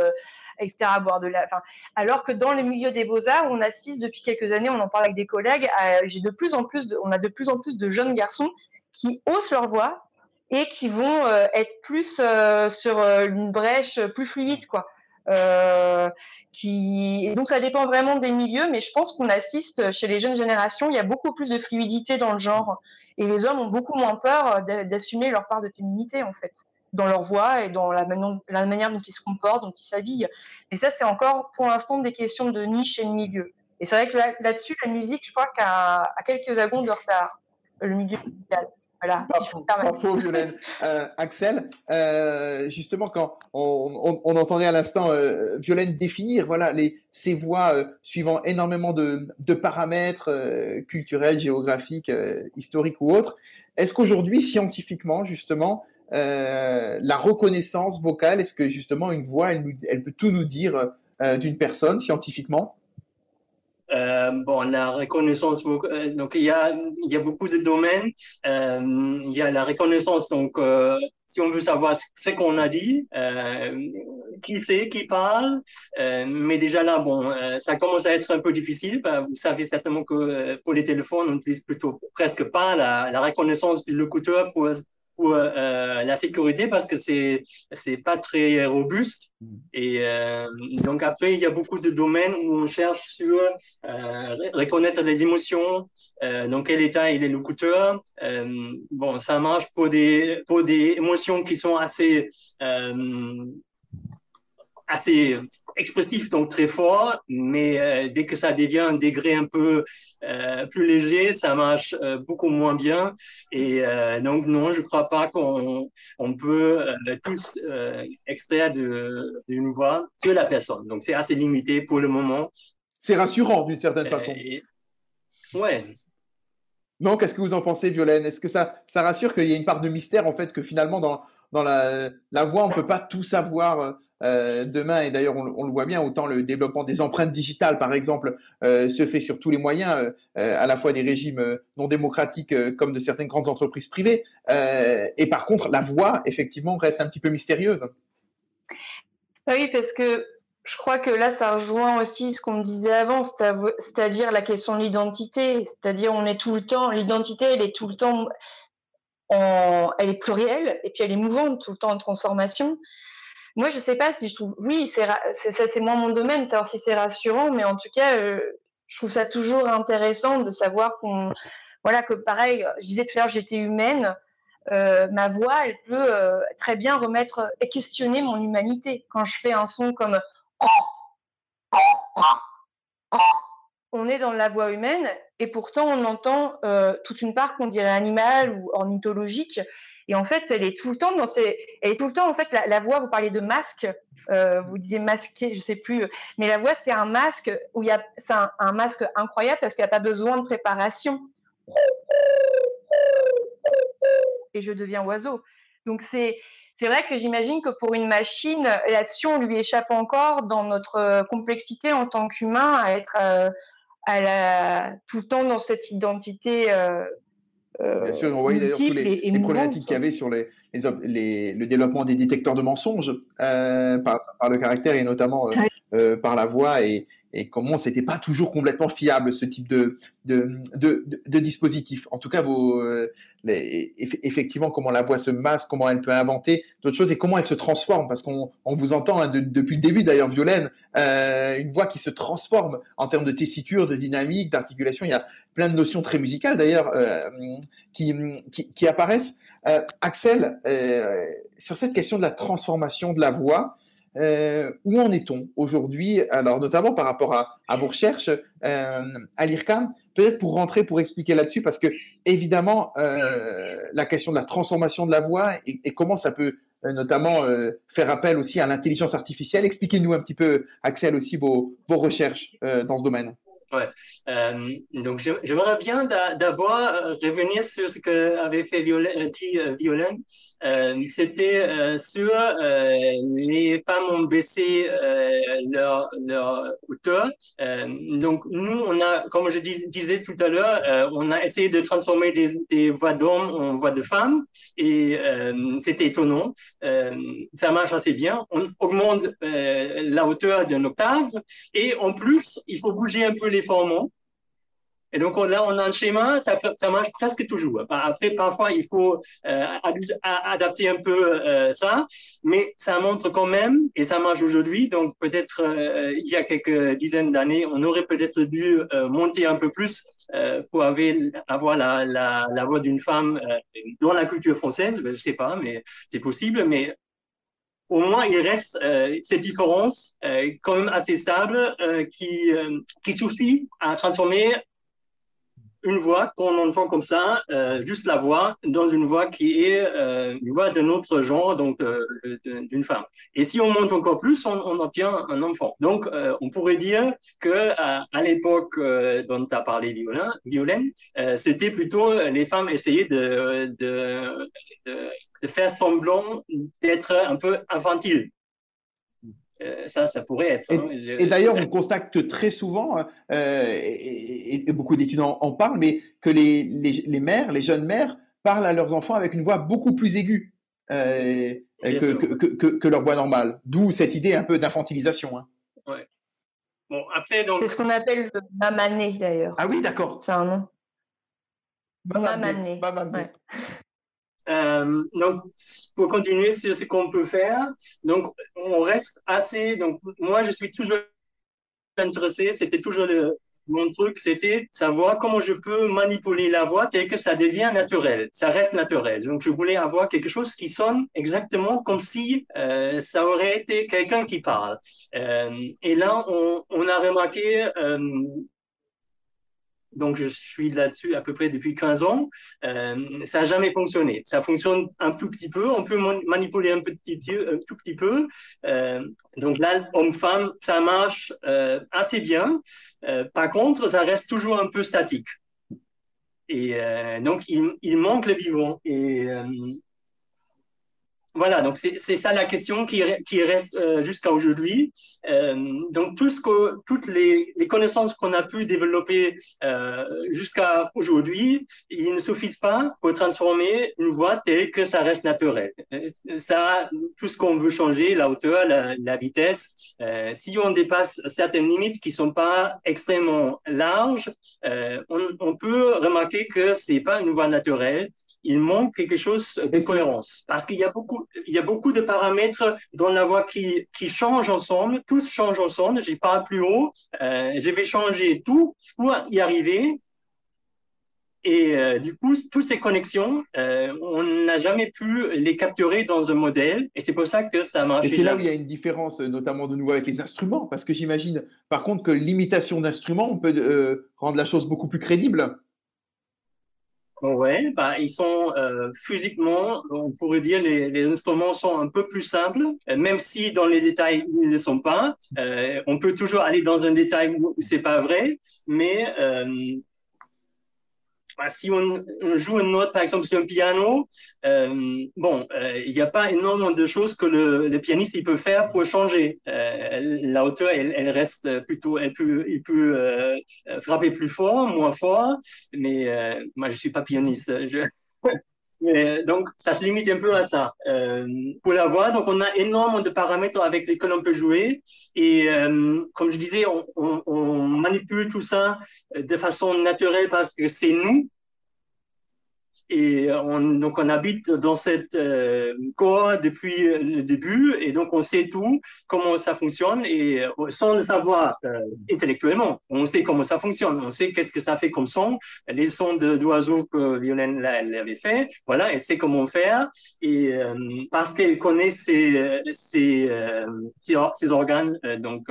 alors que dans le milieu des beaux-arts, on assiste depuis quelques années, on en parle avec des collègues, j'ai de plus en plus on a de plus en plus de jeunes garçons qui haussent leur voix et qui vont euh, être plus euh, sur euh, une brèche plus fluide, quoi. qui... donc ça dépend vraiment des milieux, mais je pense qu'on assiste chez les jeunes générations, il y a beaucoup plus de fluidité dans le genre, et les hommes ont beaucoup moins peur d'assumer leur part de féminité en fait dans leur voix et dans la, la manière dont ils se comportent, dont ils s'habillent. Et ça, c'est encore pour l'instant des questions de niche et de milieu. Et c'est vrai que là-dessus, la musique, je crois qu'à a quelques wagons de retard, le milieu musical. Voilà. Pas, faux, Violaine. Euh, Axel, euh, justement, quand on, entendait à l'instant euh, Violaine définir voilà, les, ces voix suivant énormément de, de paramètres culturels, géographiques, historiques ou autres, est-ce qu'aujourd'hui, scientifiquement, justement, euh, la reconnaissance vocale Est-ce que justement une voix, elle, peut tout nous dire euh, d'une personne scientifiquement? Euh, bon, la reconnaissance vocale, donc il y a, beaucoup de domaines. il y a la reconnaissance, donc si on veut savoir ce qu'on a dit, qui c'est, qui parle, mais déjà là, bon, ça commence à être un peu difficile. Bah, vous savez certainement que pour les téléphones, on utilise plutôt presque pas la, la reconnaissance du locuteur pour euh, euh, la sécurité parce que c'est c'est pas très robuste. Mm. et euh, donc après il y a beaucoup de domaines où on cherche sur reconnaître les émotions. Dans quel état il est locuteur bon ça marche pour des pour des émotions qui sont assez assez expressif, donc très fort, mais euh, dès que ça devient un degré un peu euh, plus léger, ça marche euh, beaucoup moins bien. Et donc non, je crois pas qu'on on peut tous extraire d'une voix que la personne. Donc c'est assez limité pour le moment. C'est rassurant d'une certaine façon. Ouais. Non, qu'est-ce que vous en pensez, Violaine? Est-ce que ça, ça rassure qu'il y a une part de mystère, en fait, que finalement, dans, dans la, la voix, on ne peut pas tout savoir euh, demain, et d'ailleurs on, le voit bien, autant le développement des empreintes digitales, par exemple, euh, se fait sur tous les moyens, euh, à la fois des régimes non démocratiques comme de certaines grandes entreprises privées. et par contre, la voix, effectivement, reste un petit peu mystérieuse. Oui, parce que je crois que là, ça rejoint aussi ce qu'on disait avant, c'est-à-dire la question de l'identité. C'est-à-dire, on est tout le temps, l'identité, elle est tout le temps, elle est plurielle et puis elle est mouvante, tout le temps en transformation. Moi, je sais pas si je trouve. Oui, c'est moins mon domaine, savoir si c'est rassurant, mais en tout cas, euh, je trouve ça toujours intéressant de savoir qu'on, voilà, que pareil, je disais tout à l'heure, j'étais humaine. Euh, ma voix, elle peut euh, très bien remettre et questionner mon humanité. Quand je fais un son comme on est dans la voix humaine et pourtant on entend toute une part qu'on dirait animale ou ornithologique. Et en fait, elle est tout le temps dans ces, elle est tout le temps en fait la, voix. Vous parlez de masque, euh, vous disiez masqué, je sais plus, mais la voix c'est un masque où il y a, un masque incroyable parce qu'il n'y a pas besoin de préparation. Et je deviens oiseau. Donc c'est c'est vrai que j'imagine que pour une machine, là-dessus, on lui échappe encore dans notre complexité en tant qu'humain à être à tout le temps dans cette identité. Euh, euh, Bien sûr, on voyait d'ailleurs tous les, problématiques qu'il y avait sur les, les, le développement des détecteurs de mensonges euh, par, par, le caractère et notamment par la voix et, et comment c'était pas toujours complètement fiable ce type de de, de, de, dispositif. En tout cas, vos, euh, les, effectivement, comment la voix se masse, comment elle peut inventer d'autres choses et comment elle se transforme, parce qu'on on vous entend hein, depuis le début d'ailleurs, Violaine, euh, une voix qui se transforme en termes de tessiture, de dynamique, d'articulation. Il y a plein de notions très musicales d'ailleurs euh, qui, qui, qui, apparaissent. Euh, Axel, euh, sur cette question de la transformation de la voix, euh, où en est-on aujourd'hui? Alors, notamment par rapport à, vos recherches euh, à l'IRCAM, peut-être pour rentrer, pour expliquer là-dessus, parce que évidemment, euh, la question de la transformation de la voix et, et comment ça peut euh, notamment euh, faire appel aussi à l'intelligence artificielle. Expliquez-nous un petit peu, Axel, aussi vos, vos recherches dans ce domaine. Ouais. Euh, donc, j'aimerais bien d'abord euh, revenir sur ce que avait fait Violaine, dit Violaine. Euh, C'était euh, sur euh, les femmes ont baissé leur, leur hauteur. donc, nous, on a, comme je disais tout à l'heure, on a essayé de transformer des, des voix d'hommes en voix de femmes et c'était étonnant. ça marche assez bien. On augmente la hauteur d'une octave et en plus, il faut bouger un peu les formants. Et donc là, on a un schéma, ça, marche presque toujours. Après, parfois, il faut euh, adapter un peu euh, ça, mais ça montre quand même, et ça marche aujourd'hui. Donc peut-être euh, il y a quelques dizaines d'années, on aurait peut-être dû monter un peu plus pour avoir, la, voix d'une femme dans la culture française. Je sais pas, mais c'est possible. Mais au moins il reste euh, cette différence euh, quand même assez stable euh, qui, suffit à transformer une voix qu'on entend comme ça, juste la voix, dans une voix qui est une voix d'un autre genre, donc d'une femme. Et si on monte encore plus, on, obtient un enfant. Donc, on pourrait dire que à, l'époque dont tu as parlé, Violaine, c'était plutôt les femmes essayaient de de faire semblant d'être un peu infantile. Euh, ça, ça pourrait être. Hein. Et, d'ailleurs, on constate très souvent, euh, et, beaucoup d'étudiants en parlent, mais que les, les, mères, les jeunes mères, parlent à leurs enfants avec une voix beaucoup plus aiguë euh, que, que, que, leur voix normale. D'où cette idée un peu d'infantilisation. Hein. Ouais. Bon, après, donc. C'est ce qu'on appelle le mamané d'ailleurs. Ah oui, d'accord. C'est un nom. Mamané. Mamané. Euh, donc, pour continuer sur ce qu'on peut faire, donc on reste assez. Donc, moi, je suis toujours intéressé. C'était toujours le, mon truc, c'était savoir comment je peux manipuler la voix et que ça devient naturel, ça reste naturel. Donc, je voulais avoir quelque chose qui sonne exactement comme si euh, ça aurait été quelqu'un qui parle. Euh, et là, on, on a remarqué euh, donc je suis là-dessus à peu près depuis 15 ans. Euh, ça n'a jamais fonctionné. Ça fonctionne un tout petit peu. On peut manipuler un un tout petit peu. Euh, donc là, homme-femme, ça marche euh, assez bien. Euh, par contre, ça reste toujours un peu statique. Et euh, donc il, il, manque le vivant. Et euh, voilà, donc c'est ça la question qui, qui reste euh, jusqu'à aujourd'hui. Euh, donc tout ce que, toutes les, les connaissances qu'on a pu développer euh, jusqu'à aujourd'hui, ils ne suffisent pas pour transformer une voix telle que ça reste naturel. Euh, ça, tout ce qu'on veut changer, la hauteur, la, la vitesse, euh, si on dépasse certaines limites qui sont pas extrêmement larges, euh, on, on peut remarquer que c'est pas une voix naturelle. Il manque quelque chose de cohérence parce qu'il y a beaucoup il y a beaucoup de paramètres dans la voix qui, qui changent ensemble, tous changent ensemble. Je parle plus haut, euh, je vais changer tout pour y arriver. Et euh, du coup, toutes ces connexions, euh, on n'a jamais pu les capturer dans un modèle. Et c'est pour ça que ça marche. Et c'est là où il y a une différence, notamment de nouveau avec les instruments. Parce que j'imagine, par contre, que l'imitation d'instruments, on peut rendre la chose beaucoup plus crédible. Ouais, bah, ils sont euh, physiquement, on pourrait dire, les, les, instruments sont un peu plus simples, même si dans les détails ils ne sont pas. Euh, on peut toujours aller dans un détail où, c'est pas vrai, mais euh, si on, joue une note, par exemple, sur un piano, euh, bon, euh, il n'y a pas énormément de choses que le, pianiste il peut faire pour changer. Euh, la hauteur, elle, reste plutôt, elle peut, il peut frapper plus fort, moins fort, mais moi, je suis pas pianiste. Mais, donc, ça se limite un peu à ça. Euh, pour la voix, donc on a énormément de paramètres avec lesquels on peut jouer. Et euh, comme je disais, on, on, on, manipule tout ça de façon naturelle parce que c'est nous. Et on, donc on habite dans cette euh, depuis le début. Et donc on sait tout, comment ça fonctionne et euh, sans le savoir euh, intellectuellement, on sait comment ça fonctionne, on sait qu'est-ce que ça fait comme son, les sons d'oiseaux que Lionel avait fait, voilà, elle sait comment faire. Et euh, parce qu'elle connaît ses, ses, ses, organes, donc.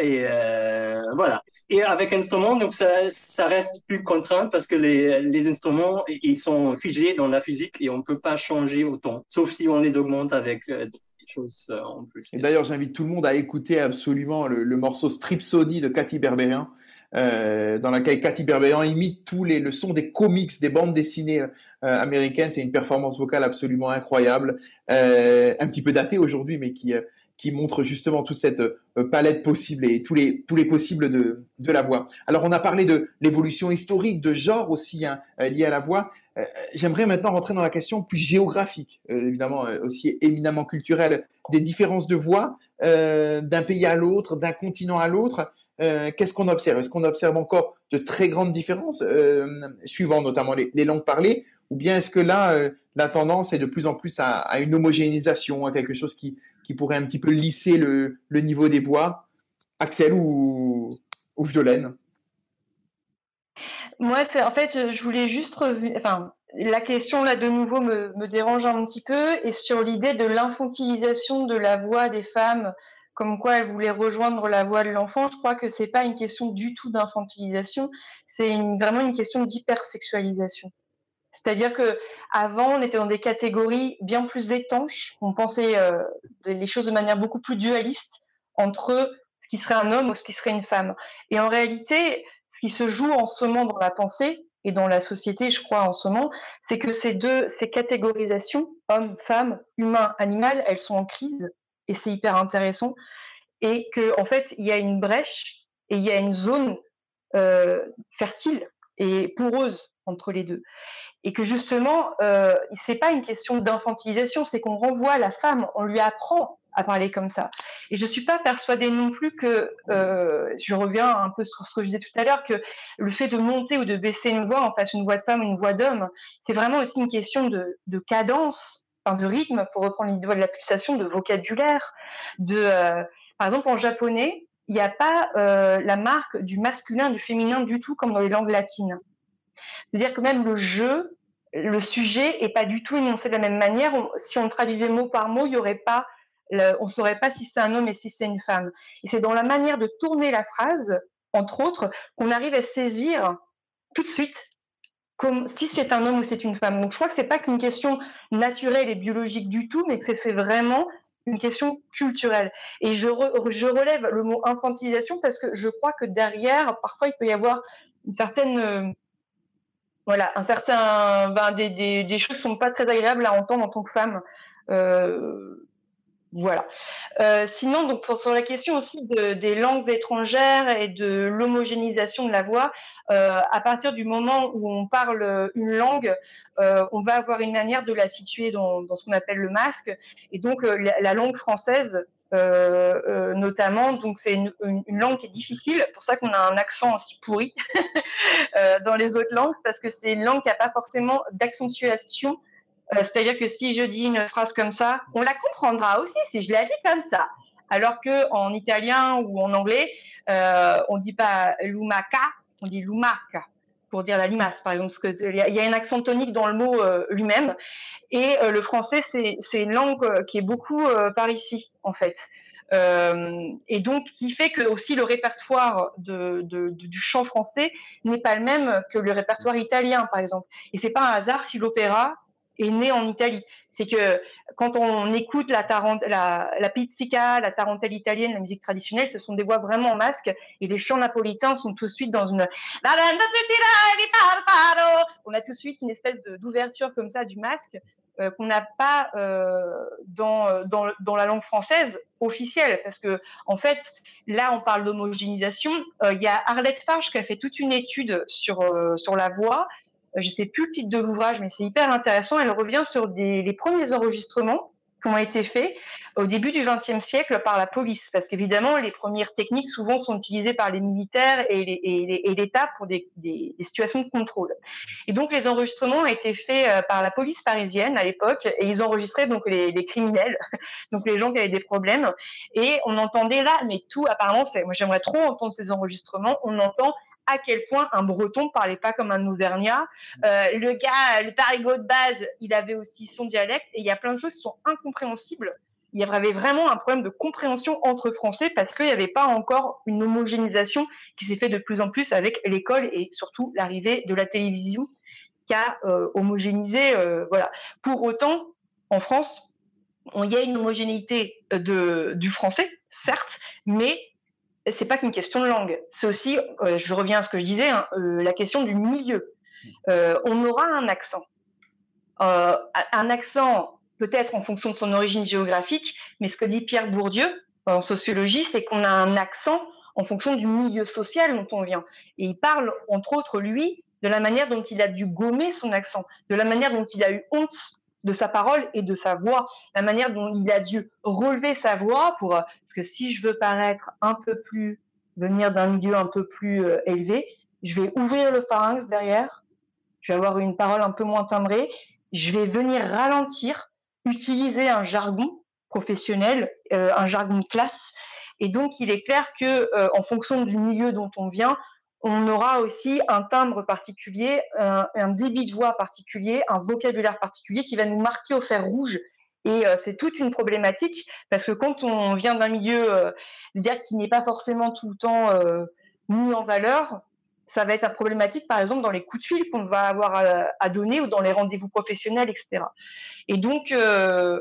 Et euh, voilà. Et avec instrument, donc ça, ça reste plus contraint parce que les, les instruments, ils sont figés dans la physique et on ne peut pas changer autant, sauf si on les augmente avec euh, des choses euh, en plus. Et d'ailleurs, j'invite tout le monde à écouter absolument le, le morceau Stripsody de Cathy Berberian, euh, dans laquelle Cathy Berberian imite tous les le son des comics, des bandes dessinées euh, américaines. C'est une performance vocale absolument incroyable, euh, un petit peu datée aujourd'hui, mais qui qui montre justement toute cette euh, palette possible et tous les, tous les possibles de, de la voix. Alors on a parlé de l'évolution historique, de genre aussi hein, euh, lié à la voix. Euh, J'aimerais maintenant rentrer dans la question plus géographique, évidemment aussi éminemment culturelle, des différences de voix d'un pays à l'autre, d'un continent à l'autre. Qu'est-ce qu'on observe? Est-ce qu'on observe encore de très grandes différences, suivant notamment les, langues parlées, ou bien est-ce que là, la tendance est de plus en plus à une homogénéisation, à quelque chose qui, qui pourrait un petit peu lisser le, niveau des voix Axel ou, ou Violaine Moi, en fait, je voulais juste revenir. Enfin, la question là de nouveau me, me dérange un petit peu et sur l'idée de l'infantilisation de la voix des femmes, comme quoi elles voulaient rejoindre la voix de l'enfant. Je crois que c'est pas une question du tout d'infantilisation, c'est vraiment une question d'hypersexualisation. C'est-à-dire que avant, on était dans des catégories bien plus étanches. On pensait euh, les choses de manière beaucoup plus dualiste entre ce qui serait un homme ou ce qui serait une femme. Et en réalité, ce qui se joue en ce moment dans la pensée et dans la société, je crois, en ce moment, c'est que ces deux, ces catégorisations, homme, femme, humain, animal, elles sont en crise et c'est hyper intéressant. Et que, en fait, il y a une brèche et il y a une zone euh, fertile et poreuse entre les deux et que justement, euh, c'est pas une question d'infantilisation, c'est qu'on renvoie la femme, on lui apprend à parler comme ça. Et je suis pas persuadée non plus que, euh, je reviens un peu sur ce que je disais tout à l'heure, que le fait de monter ou de baisser une voix, en face une voix de femme une voix d'homme, c'est vraiment aussi une question de, de cadence, enfin de rythme, pour reprendre l'idée de la pulsation, de vocabulaire, de, euh, par exemple en japonais, il n'y a pas euh, la marque du masculin, du féminin du tout comme dans les langues latines. C'est-à-dire que même le jeu, le sujet est pas du tout énoncé de la même manière. Si on traduisait mot par mot, il y aurait pas, on saurait pas si c'est un homme et si c'est une femme. Et c'est dans la manière de tourner la phrase, entre autres, qu'on arrive à saisir tout de suite si c'est un homme ou c'est une femme. Donc je crois que c'est pas qu'une question naturelle et biologique du tout, mais que c'est vraiment une question culturelle. Et je, je relève le mot infantilisation parce que je crois que derrière, parfois, il peut y avoir une certaine voilà, un certain, ben, des, des, des choses sont pas très agréables à entendre en tant que femme. Euh, voilà. Euh, sinon, donc pour sur la question aussi de, des langues étrangères et de l'homogénéisation de la voix, euh, à partir du moment où on parle une langue, euh, on va avoir une manière de la situer dans, dans ce qu'on appelle le masque. Et donc euh, la, la, langue française, euh, euh, notamment. Donc c'est une, langue qui est difficile, pour ça qu'on a un accent aussi pourri (laughs) euh, dans les autres langues, parce que c'est une langue qui n'a pas forcément d'accentuation. C'est-à-dire que si je dis une phrase comme ça, on la comprendra aussi si je la dis comme ça. Alors que en italien ou en anglais, on ne dit pas lumaka, on dit lumaca pour dire la limace, par exemple, parce qu'il y, a un accent tonique dans le mot lui-même. Et le français, c'est une langue qui est beaucoup par ici, en fait. et donc, qui fait que aussi le répertoire du chant français n'est pas le même que le répertoire italien, par exemple. Et c'est pas un hasard si l'opéra est né en Italie. C'est que quand on écoute la, la, pizzica, la tarentelle italienne, la musique traditionnelle, ce sont des voix vraiment en masque et les chants napolitains sont tout de suite dans une. On a tout de suite une espèce d'ouverture comme ça du masque euh, qu'on n'a pas euh, dans, dans, dans, la langue française officielle. Parce que, en fait, là, on parle d'homogénéisation. Euh, il y a Arlette Farge qui a fait toute une étude sur, sur la voix je sais plus le titre de l'ouvrage, mais c'est hyper intéressant. Elle revient sur les premiers enregistrements qui ont été faits au début du XXe siècle par la police, parce qu'évidemment, les premières techniques souvent sont utilisées par les militaires et l'État pour des, situations de contrôle. Et donc, les enregistrements ont été faits euh, par la police parisienne à l'époque, et ils enregistraient donc les, les, criminels, (laughs) donc les gens qui avaient des problèmes, et on entendait là, mais tout, apparemment, moi j'aimerais trop entendre ces enregistrements, on entend à quel point un breton parlait pas comme un auvergnat. Euh, le gars, le parigot de base, il avait aussi son dialecte et il y a plein de choses qui sont incompréhensibles. Il y avait vraiment un problème de compréhension entre Français parce qu'il n'y avait pas encore une homogénéisation qui s'est fait de plus en plus avec l'école et surtout l'arrivée de la télévision qui a euh, homogénéisé. Euh, voilà. Pour autant, en France, il y a une homogénéité de, du français, certes, mais c'est pas qu'une question de langue. C'est aussi, euh, je reviens à ce que je disais, hein, euh, la question du milieu. Euh, on aura un accent. un accent peut-être en fonction de son origine géographique, mais ce que dit Pierre Bourdieu en sociologie, c'est qu'on a un accent en fonction du milieu social dont on vient. Et il parle, entre autres, lui, de la manière dont il a dû gommer son accent, de la manière dont il a eu honte de sa parole et de sa voix, la manière dont il a dû relever sa voix pour parce que si je veux paraître un peu plus venir d'un milieu un peu plus euh, élevé, je vais ouvrir le pharynx derrière, je vais avoir une parole un peu moins timbrée, je vais venir ralentir, utiliser un jargon professionnel, euh, un jargon classe. Et donc il est clair que euh, en fonction du milieu dont on vient, on aura aussi un timbre particulier, un, débit de voix particulier, un vocabulaire particulier qui va nous marquer au fer rouge. Et euh, c'est toute une problématique parce que quand on vient d'un milieu euh, qui n'est pas forcément tout le temps euh, mis en valeur, ça va être problématique, par exemple, dans les coups de fil qu'on va avoir à, donner ou dans les rendez-vous professionnels, etc. Et donc,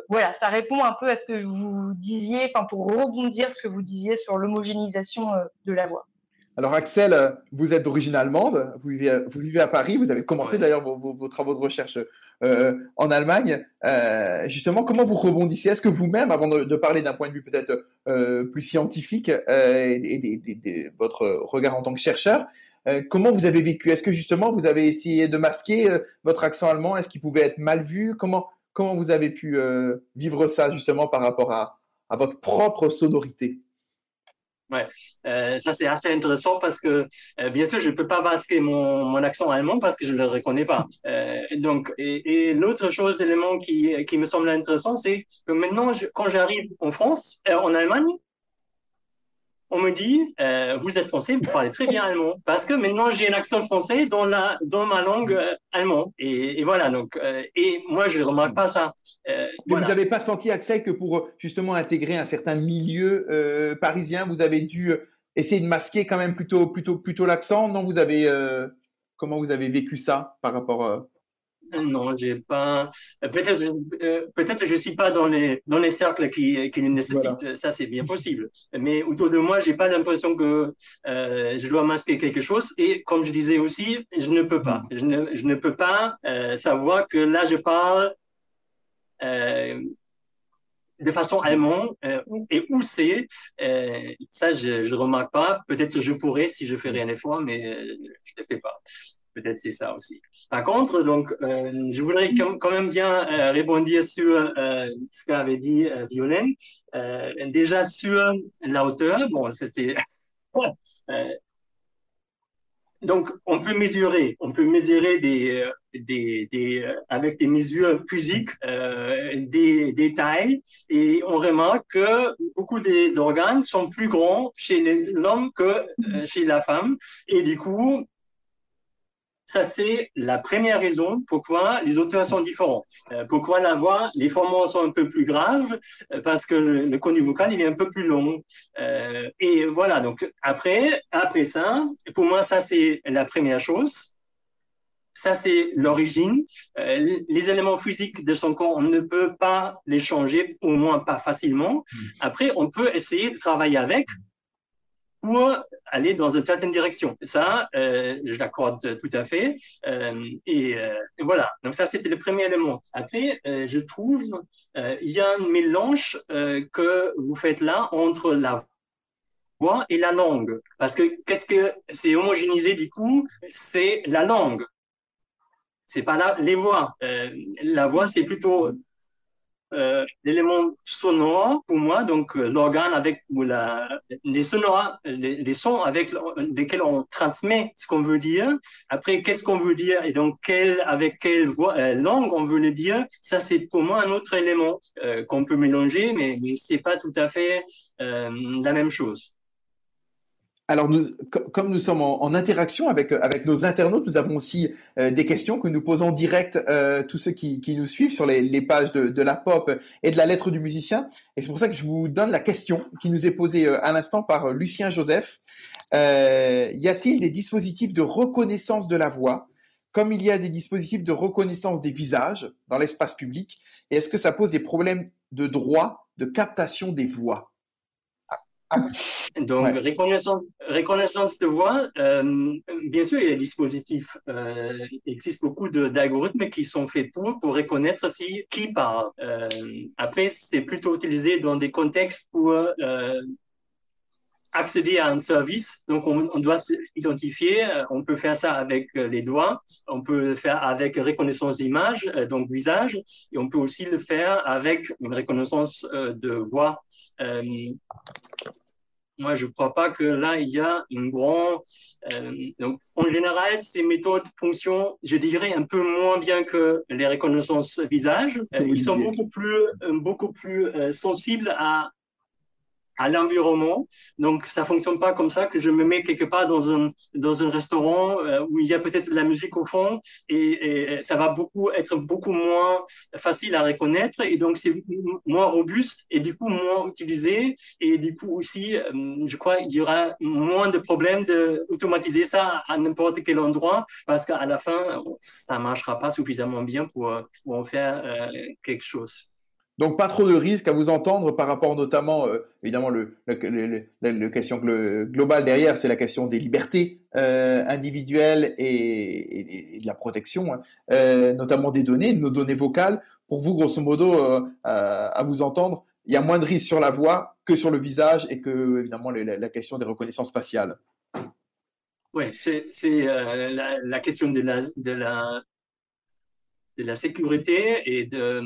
voilà, ça répond un peu à ce que vous disiez, enfin, pour rebondir ce que vous disiez sur l'homogénéisation de la voix. Alors Axel, vous êtes d'origine allemande, vous vivez, à Paris, vous avez commencé d'ailleurs vos, travaux de recherche euh, en Allemagne. Euh, justement, comment vous rebondissez? Est-ce que vous-même, avant de, parler d'un point de vue peut-être euh, plus scientifique et, de votre regard en tant que chercheur, comment vous avez vécu? Est-ce que justement vous avez essayé de masquer votre accent allemand? Est-ce qu'il pouvait être mal vu? Comment, comment vous avez pu vivre ça justement par rapport à votre propre sonorité? Ouais, euh, ça c'est assez intéressant parce que euh, bien sûr je peux pas masquer mon, mon accent allemand parce que je le reconnais pas. Euh, donc et, et l'autre chose élément qui qui me semble intéressant c'est que maintenant je, quand j'arrive en France euh, en Allemagne on me dit, euh, vous êtes français, vous parlez très bien allemand. Parce que maintenant, j'ai un accent français dans, la, dans ma langue euh, allemande. Et, et, voilà, donc, euh, et moi, je ne remarque pas ça. Vous n'avez pas senti, Axel, que pour justement intégrer un certain milieu parisien, vous avez dû essayer de masquer quand même plutôt, plutôt, plutôt l'accent? Non, vous avez, comment vous avez vécu ça par rapport non, j'ai pas. Peut-être, euh, peut-être je suis pas dans les dans les cercles qui qui nécessitent. Ça, c'est bien possible. Mais autour de moi, j'ai pas l'impression que euh, je dois masquer quelque chose. Et comme je disais aussi, je ne peux pas. Je ne je ne peux pas euh, savoir que là, je parle. Euh, de façon allemande et où c'est ça je je remarque pas peut-être que je pourrais si je ferais un effort mais je le fais pas peut-être c'est ça aussi. Par contre, donc, euh, je voudrais quand même bien euh, répondre sur euh, ce qu'avait dit euh, Violaine. Déjà sur la hauteur, bon, c'était. (laughs) donc, on peut mesurer, on peut mesurer des, des, avec des mesures physiques, des, des tailles, et on remarque que beaucoup des organes sont plus grands chez l'homme que chez la femme, et du coup, ça, c'est la première raison pourquoi les auteurs sont différents. Euh, pourquoi la voix, les formats sont un peu plus graves, euh, parce que le, conduit vocal, il est un peu plus long. Euh, et voilà, donc après, après ça, pour moi, ça, c'est la première chose. Ça, c'est l'origine. les éléments physiques de son corps, on ne peut pas les changer, au moins pas facilement. Mmh. Après, on peut essayer de travailler avec, pour aller dans une certaine direction. Ça, euh, je l'accorde tout à fait. Euh, et, euh, voilà, donc ça, c'était le premier élément. Après, euh, je trouve, euh, il y a un mélange euh, que vous faites là entre la voix et la langue. Parce que qu'est-ce que c'est homogénéisé du coup? C'est la langue. C'est pas là les voix. la voix, c'est plutôt euh, l'élément sonore pour moi, donc euh, l'organe avec ou la, les sonores, les, sons avec lesquels on transmet ce qu'on veut dire. Après, qu'est-ce qu'on veut dire et donc quel, avec quelle voix, euh, langue on veut le dire. Ça, c'est pour moi un autre élément qu'on peut mélanger, mais, mais c'est pas tout à fait la même chose. Alors, nous, comme nous sommes en, interaction avec, avec nos internautes, nous avons aussi euh, des questions que nous posons direct euh, tous ceux qui, qui, nous suivent sur les, les pages de, de, la pop et de la lettre du musicien. Et c'est pour ça que je vous donne la question qui nous est posée euh, à l'instant par Lucien Joseph. Euh, y a-t-il des dispositifs de reconnaissance de la voix, comme il y a des dispositifs de reconnaissance des visages dans l'espace public Et est-ce que ça pose des problèmes de droit de captation des voix? Donc, reconnaissance, reconnaissance de voix, euh, bien sûr, il y a des dispositifs. Euh, il existe beaucoup d'algorithmes qui sont faits pour, pour reconnaître si, qui parle. Euh, après, c'est plutôt utilisé dans des contextes pour euh, accéder à un service. Donc, on, on doit s'identifier. Euh, on peut faire ça avec euh, les doigts. On peut le faire avec reconnaissance d'image, euh, donc visage. Et on peut aussi le faire avec une reconnaissance de voix. Euh, moi, je ne crois pas que là, il y a une grande... Euh, donc, en général, ces méthodes fonctionnent, je dirais, un peu moins bien que les reconnaissances visage. ils sont beaucoup plus, beaucoup plus sensibles à à l'environnement. Donc, ça fonctionne pas comme ça que je me mets quelque part dans un dans un restaurant euh, où il y a peut-être de la musique au fond et, ça va beaucoup être beaucoup moins facile à reconnaître et donc c'est moins robuste et du coup moins utilisé et du coup aussi, euh, je crois, il y aura moins de problèmes d'automatiser ça à n'importe quel endroit parce qu'à la fin, ça marchera pas suffisamment bien pour, pour en faire euh, quelque chose. Donc pas trop de risques à vous entendre par rapport notamment, euh, évidemment, le, le, question globale derrière, c'est la question des libertés euh, individuelles et, de la protection, hein, euh, notamment des données, nos données vocales. Pour vous, grosso modo, à vous entendre, il y a moins de risques sur la voix que sur le visage et que, évidemment, la, question des reconnaissances faciales. Oui, c'est la, question de la de la sécurité et de,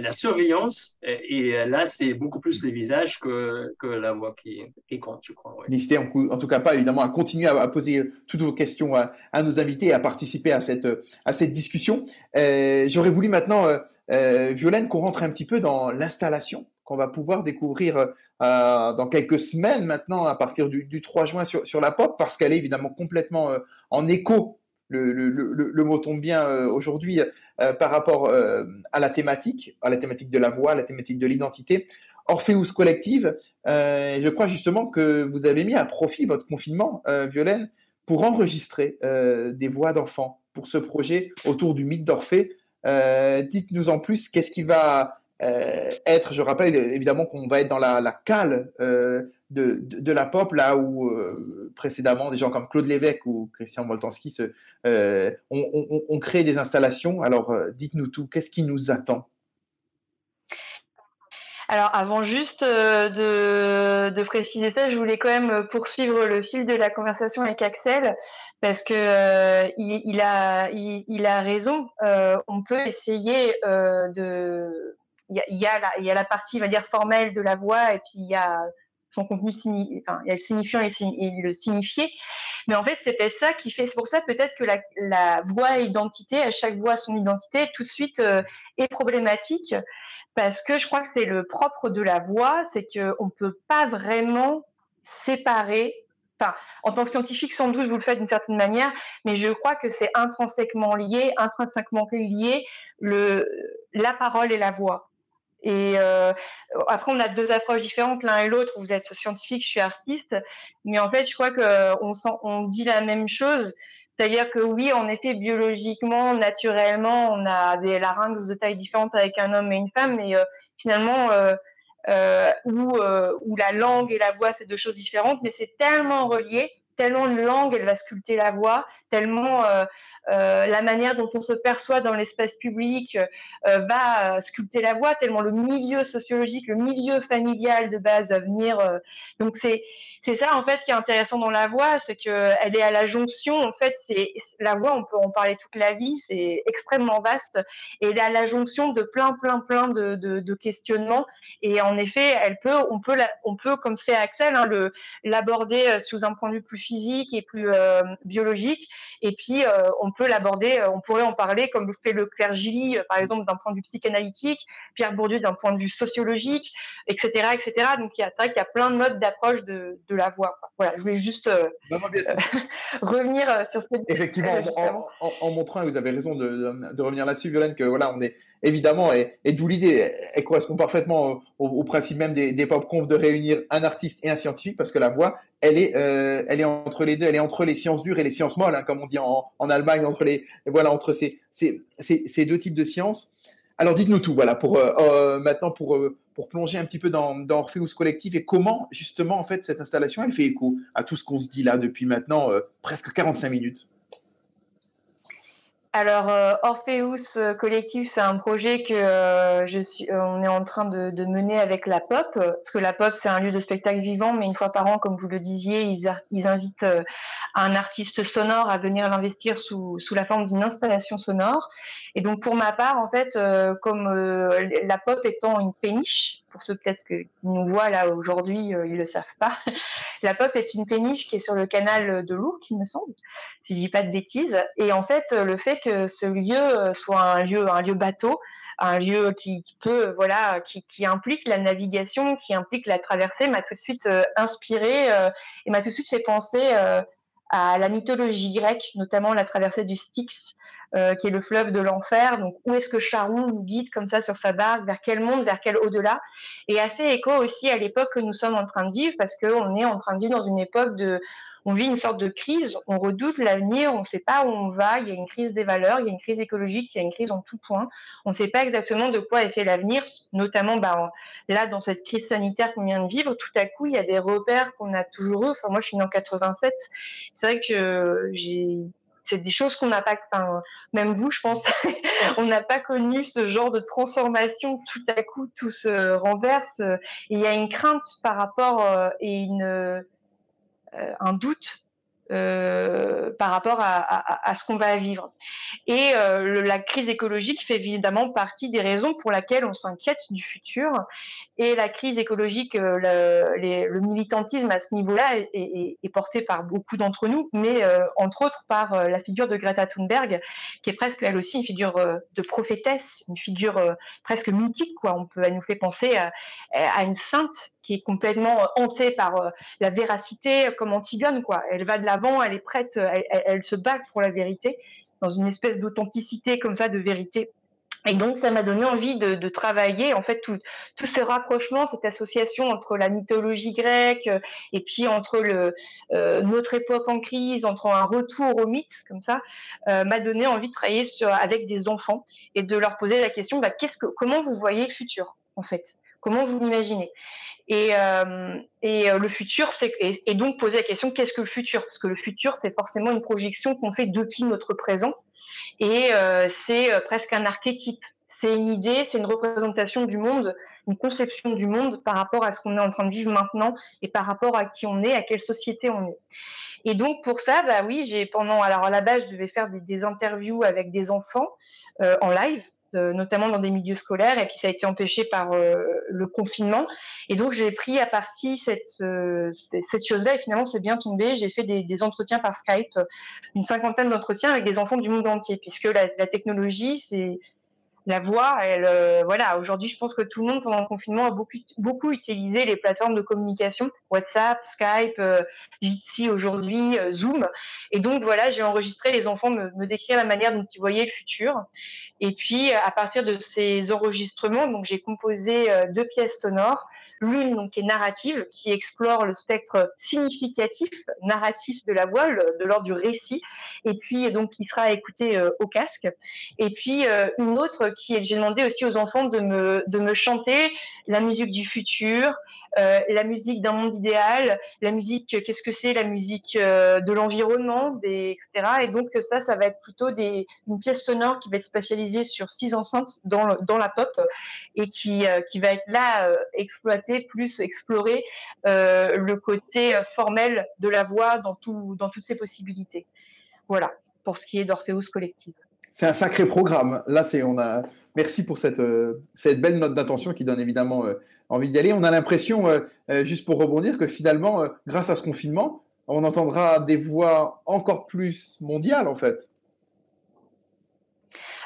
la surveillance. Et, là, c'est beaucoup plus les visages que, que la voix qui, qui compte, je crois. N'hésitez en, tout cas pas, évidemment, à continuer à, poser toutes vos questions à, nos invités et à participer à cette, à cette discussion. Euh, J'aurais voulu maintenant, euh, euh, Violaine, qu'on rentre un petit peu dans l'installation qu'on va pouvoir découvrir dans quelques semaines maintenant, à partir du, du 3 juin sur, sur la pop, parce qu'elle est évidemment complètement en écho le, mot tombe bien euh, aujourd'hui euh, par rapport euh, à la thématique, à la thématique de la voix, à la thématique de l'identité. Orpheus Collective, je crois justement que vous avez mis à profit votre confinement, Violaine, pour enregistrer des voix d'enfants pour ce projet autour du mythe d'Orphée. Dites-nous en plus, qu'est-ce qui va être, je rappelle évidemment qu'on va être dans la, cale de, de, la pop, là où euh, précédemment des gens comme Claude Lévesque ou Christian Boltanski se, euh, ont, on, créé des installations. Alors euh, dites-nous tout, qu'est-ce qui nous attend? Alors, avant juste de, de, préciser ça, je voulais quand même poursuivre le fil de la conversation avec Axel parce que euh, il, a il, a raison. Euh, on peut essayer euh, de il y a, la, partie, on va dire formelle de la voix et puis il y a son contenu le signifiant et, le signifié. Mais en fait, c'était ça qui fait. C'est pour ça peut-être que la, la, voix identité, à chaque voix son identité, tout de suite euh, est problématique parce que je crois que c'est le propre de la voix, c'est qu'on ne peut pas vraiment séparer. Enfin, en tant que scientifique, sans doute, vous le faites d'une certaine manière, mais je crois que c'est intrinsèquement lié, intrinsèquement lié le, la parole et la voix. Et euh, après, on a deux approches différentes, l'un et l'autre. Vous êtes scientifique, je suis artiste, mais en fait, je crois qu'on on dit la même chose. C'est-à-dire que oui, en effet, biologiquement, naturellement, on a des larynx de taille différente avec un homme et une femme, mais euh, finalement, euh, où, où, la langue et la voix, c'est deux choses différentes, mais c'est tellement relié, tellement une langue, elle va sculpter la voix, tellement euh, la manière dont on se perçoit dans l'espace public euh, va sculpter la voix, tellement le milieu sociologique, le milieu familial de base va venir. Euh, donc c'est c'est ça en fait qui est intéressant dans la voix, c'est que elle est à la jonction. En fait, c'est la voix, on peut en parler toute la vie, c'est extrêmement vaste et elle est à la jonction de plein, plein, plein de, de, questionnements. Et en effet, elle peut, on peut, on peut, comme fait Axel, hein, le l'aborder sous un point de vue plus physique et plus euh, biologique. Et puis euh, on peut l'aborder, on pourrait en parler comme le fait le Claire Gilly, par exemple, d'un point de vue psychanalytique, Pierre Bourdieu d'un point de vue sociologique, etc., etc. Donc il y a, c'est vrai qu'il y a plein de modes d'approche de, de la voix. Voilà, je voulais juste euh, euh, (laughs) revenir euh, sur ce que Effectivement, (laughs) en, montrant, et vous avez raison de, revenir là-dessus, Violaine, que voilà, on est évidemment, et, d'où l'idée, elle correspond parfaitement au, principe même des, pop conf de réunir un artiste et un scientifique, parce que la voix, elle est, elle est entre les deux, elle est entre les sciences dures et les sciences molles, hein, comme on dit en, Allemagne, entre les, voilà, entre ces, ces, ces deux types de sciences. Alors dites-nous tout, voilà, pour euh, euh, maintenant pour, euh, pour plonger un petit peu dans, dans Orpheus Collectif et comment justement en fait cette installation elle fait écho à tout ce qu'on se dit là depuis maintenant presque 45 minutes. Alors, euh, Orpheus euh, Collectif, c'est un projet que euh, je suis, on est en train de, mener avec la POP, parce que la POP, c'est un lieu de spectacle vivant, mais une fois par an, comme vous le disiez, ils, invitent un artiste sonore à venir l'investir sous, sous la forme d'une installation sonore. Et donc, pour ma part, en fait, comme la POP étant une péniche, pour ceux peut-être qui nous voient là aujourd'hui, ils le savent pas. La pop est une péniche qui est sur le canal de l'Ourcq, il me semble, si je dis pas de bêtises. Et en fait, le fait que ce lieu euh, soit un lieu, un lieu bateau, un lieu qui, peut, voilà, qui, implique la navigation, qui implique la traversée, m'a tout de suite euh, inspiré et m'a tout de suite fait penser à la mythologie grecque, notamment la traversée du Styx, euh, qui est le fleuve de l'enfer. Donc, où est-ce que Charon nous guide comme ça sur sa barque? Vers quel monde? Vers quel au-delà? Et a fait écho aussi à l'époque que nous sommes en train de vivre, parce qu'on est en train de vivre dans une époque de on vit une sorte de crise, on redoute l'avenir, on ne sait pas où on va, il y a une crise des valeurs, il y a une crise écologique, il y a une crise en tout point. On ne sait pas exactement de quoi est fait l'avenir, notamment bah, là, dans cette crise sanitaire qu'on vient de vivre, tout à coup, il y a des repères qu'on a toujours eu. Enfin, moi, je suis née en 87. C'est vrai que j'ai c'est des choses qu'on n'a pas, enfin, même vous, je pense, (laughs) on n'a pas connu ce genre de transformation. Tout à coup, tout se renverse. il y a une crainte par rapport euh, et une, euh, un doute euh, par rapport à, ce qu'on va vivre. Et euh, la crise écologique fait évidemment partie des raisons pour lesquelles on s'inquiète du futur. Et la crise écologique, euh, le, militantisme à ce niveau-là est, porté par beaucoup d'entre nous, mais entre autres par la figure de Greta Thunberg, qui est presque elle aussi une figure de prophétesse, une figure presque mythique. Quoi. Peut, elle nous fait penser à une sainte qui est complètement euh, hantée par euh, la véracité, comme Antigone, quoi. Elle va de l'avant, elle est prête, elle, se bat pour la vérité, dans une espèce d'authenticité comme ça, de vérité. Et donc, ça m'a donné envie de, travailler, en fait, tout, tout, ce cette association entre la mythologie grecque euh, et puis entre le, notre époque en crise, entre un retour au mythe, comme ça, m'a donné envie de travailler avec des enfants et de leur poser la question, bah, qu'est-ce que, comment vous voyez le futur, en fait? Comment vous l'imaginez? Et, euh, euh, le futur, c'est et, donc poser la question qu'est-ce que le futur? Parce que le futur, c'est forcément une projection qu'on fait depuis notre présent, et euh, c'est presque un archétype. C'est une idée, c'est une représentation du monde, une conception du monde par rapport à ce qu'on est en train de vivre maintenant et par rapport à qui on est, à quelle société on est. Et donc pour ça, bah oui, j'ai pendant alors à la base, je devais faire des interviews avec des enfants en live notamment dans des milieux scolaires, et puis ça a été empêché par le confinement. Et donc j'ai pris à partie cette, cette chose-là, et finalement c'est bien tombé. J'ai fait des, entretiens par Skype, une cinquantaine d'entretiens avec des enfants du monde entier, puisque la technologie, c'est la voix, elle, euh, voilà, aujourd'hui, je pense que tout le monde pendant le confinement a beaucoup, beaucoup utilisé les plateformes de communication, WhatsApp, Skype, euh, Jitsi aujourd'hui, euh, Zoom. Et donc, voilà, j'ai enregistré les enfants me, me, décrire la manière dont ils voyaient le futur. Et puis, à partir de ces enregistrements, donc j'ai composé deux pièces sonores L'une donc est narrative, qui explore le spectre significatif, narratif de la voix, de l'ordre du récit, et puis donc qui sera écoutée euh, au casque. Et puis euh, une autre qui j'ai demandé aussi aux enfants de me, de me chanter la musique du futur, euh, la musique d'un monde idéal, la musique, qu'est-ce que c'est, la musique euh, de l'environnement, etc. Et donc ça, ça va être plutôt des, une pièce sonore qui va être spatialisée sur six enceintes dans, dans la pop et qui, euh, qui va être là exploiter, plus explorer le côté formel de la voix dans, tout, dans toutes ses possibilités. Voilà, pour ce qui est d'Orpheus Collective. C'est un sacré programme. Là, c'est on a merci pour cette, euh, cette belle note d'intention qui donne évidemment euh, envie d'y aller. On a l'impression, euh, juste pour rebondir, que finalement, grâce à ce confinement, on entendra des voix encore plus mondiales en fait.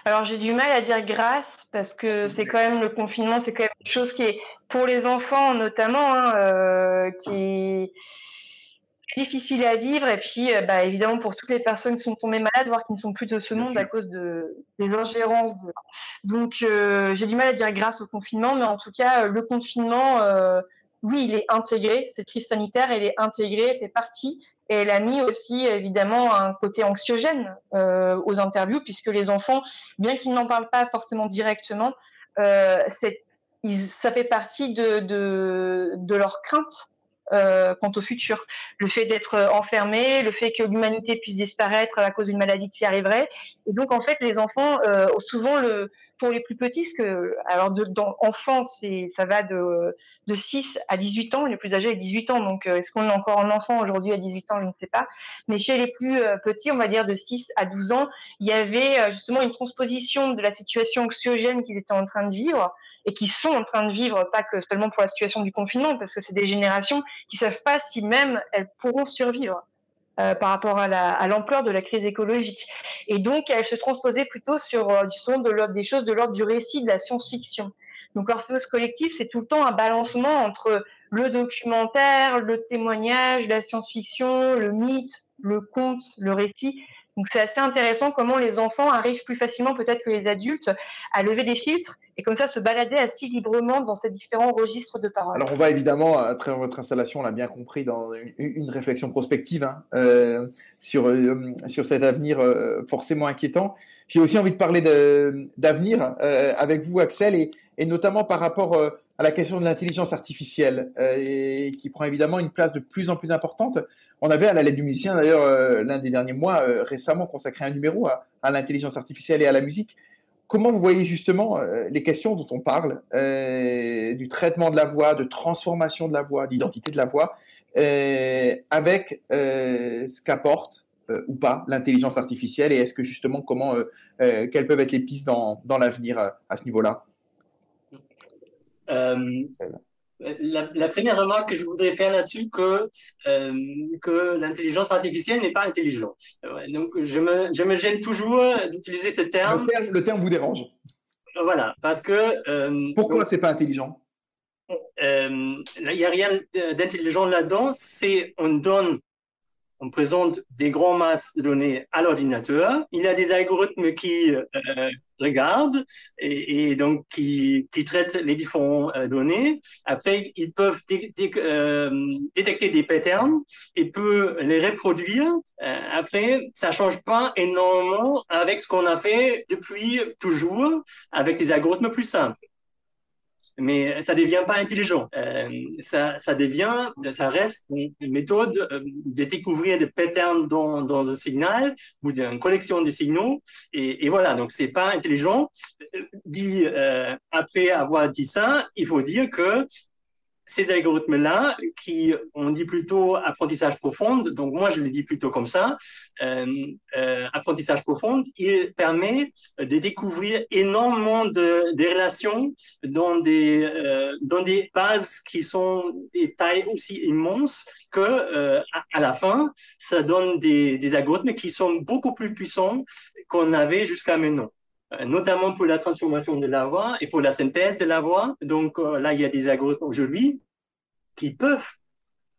Alors j'ai du mal à dire grâce parce que c'est quand même le confinement, c'est quand même une chose qui est pour les enfants notamment, hein, qui difficile à vivre et puis euh, bah, évidemment pour toutes les personnes qui sont tombées malades, voire qui ne sont plus de ce monde à cause de, des ingérences. Donc euh, j'ai du mal à dire grâce au confinement, mais en tout cas euh, le confinement, oui, il est intégré, cette crise sanitaire, elle est intégrée, elle fait partie. Et elle a mis aussi évidemment un côté anxiogène aux interviews puisque les enfants, bien qu'ils n'en parlent pas forcément directement, ils, ça fait partie de, de, de leur crainte euh, quant au futur. Le fait d'être euh, enfermé, le fait que l'humanité puisse disparaître à cause d'une maladie qui arriverait. Et donc, en fait, les enfants, euh, souvent, le, pour les plus petits, alors, dans, enfant, ça va de, de 6 à 18 ans, les plus âgés à 18 ans. Donc, est-ce qu'on est encore un enfant aujourd'hui à 18 ans? Je ne sais pas. Mais chez les plus petits, on va dire de 6 à 12 ans, il y avait justement une transposition de la situation anxiogène qu'ils étaient en train de vivre et qui sont en train de vivre, pas que seulement pour la situation du confinement, parce que c'est des générations qui savent pas si même elles pourront survivre. Euh, par rapport à l'ampleur de la crise écologique. Et donc, elles se transposaient plutôt sur euh, de des choses de l'ordre du récit, de la science-fiction. Donc, Orpheus Collectif, c'est tout le temps un balancement entre le documentaire, le témoignage, la science-fiction, le mythe, le conte, le récit. Donc c'est assez intéressant comment les enfants arrivent plus facilement peut-être que les adultes à lever des filtres et comme ça se balader assez librement dans ces différents registres de parole. Alors on va évidemment, à travers votre installation, on l'a bien compris, dans une, réflexion prospective hein, euh, sur, euh, sur cet avenir euh, forcément inquiétant. J'ai aussi envie de parler d'avenir avec vous, Axel, et, notamment par rapport à la question de l'intelligence artificielle, et qui prend évidemment une place de plus en plus importante. On avait à la lettre du musicien, d'ailleurs, euh, l'un des derniers mois, euh, récemment consacré un numéro à, l'intelligence artificielle et à la musique. Comment vous voyez justement euh, les questions dont on parle, du traitement de la voix, de transformation de la voix, d'identité de la voix, avec ce qu'apporte ou pas l'intelligence artificielle et est-ce que justement, comment, quelles peuvent être les pistes dans l'avenir à ce niveau-là? La, première remarque que je voudrais faire là-dessus, que, euh, que l'intelligence artificielle n'est pas intelligente. donc, je me, je me gêne toujours d'utiliser ce terme. Le, terme. vous dérange. Voilà, parce que. Euh, Pourquoi c'est pas intelligent? euh, Il n'y a rien d'intelligent là-dedans. C'est on donne on présente des grandes masses de données à l'ordinateur. Il a des algorithmes qui euh, regardent et, donc qui, qui, traitent les différentes euh, données. Après, ils peuvent euh, détecter des patterns et peuvent les reproduire. après, ça change pas énormément avec ce qu'on a fait depuis toujours avec des algorithmes plus simples mais ça devient pas intelligent. Euh, ça, devient, ça reste une méthode euh, de découvrir des patterns dans, dans un signal ou d'une collection de signaux. Et, voilà, donc c'est pas intelligent. Dit, euh, après avoir dit ça, il faut dire que ces algorithmes-là, qui on dit plutôt apprentissage profond, donc moi je le dis plutôt comme ça, euh, euh, apprentissage profond, il permet de découvrir énormément de, des relations dans des euh, dans des bases qui sont des tailles aussi immenses que euh, à, à, la fin, ça donne des, des algorithmes qui sont beaucoup plus puissants qu'on avait jusqu'à maintenant. Euh, notamment pour la transformation de la voix et pour la synthèse de la voix. Donc euh, là, il y a des algorithmes aujourd'hui qui peuvent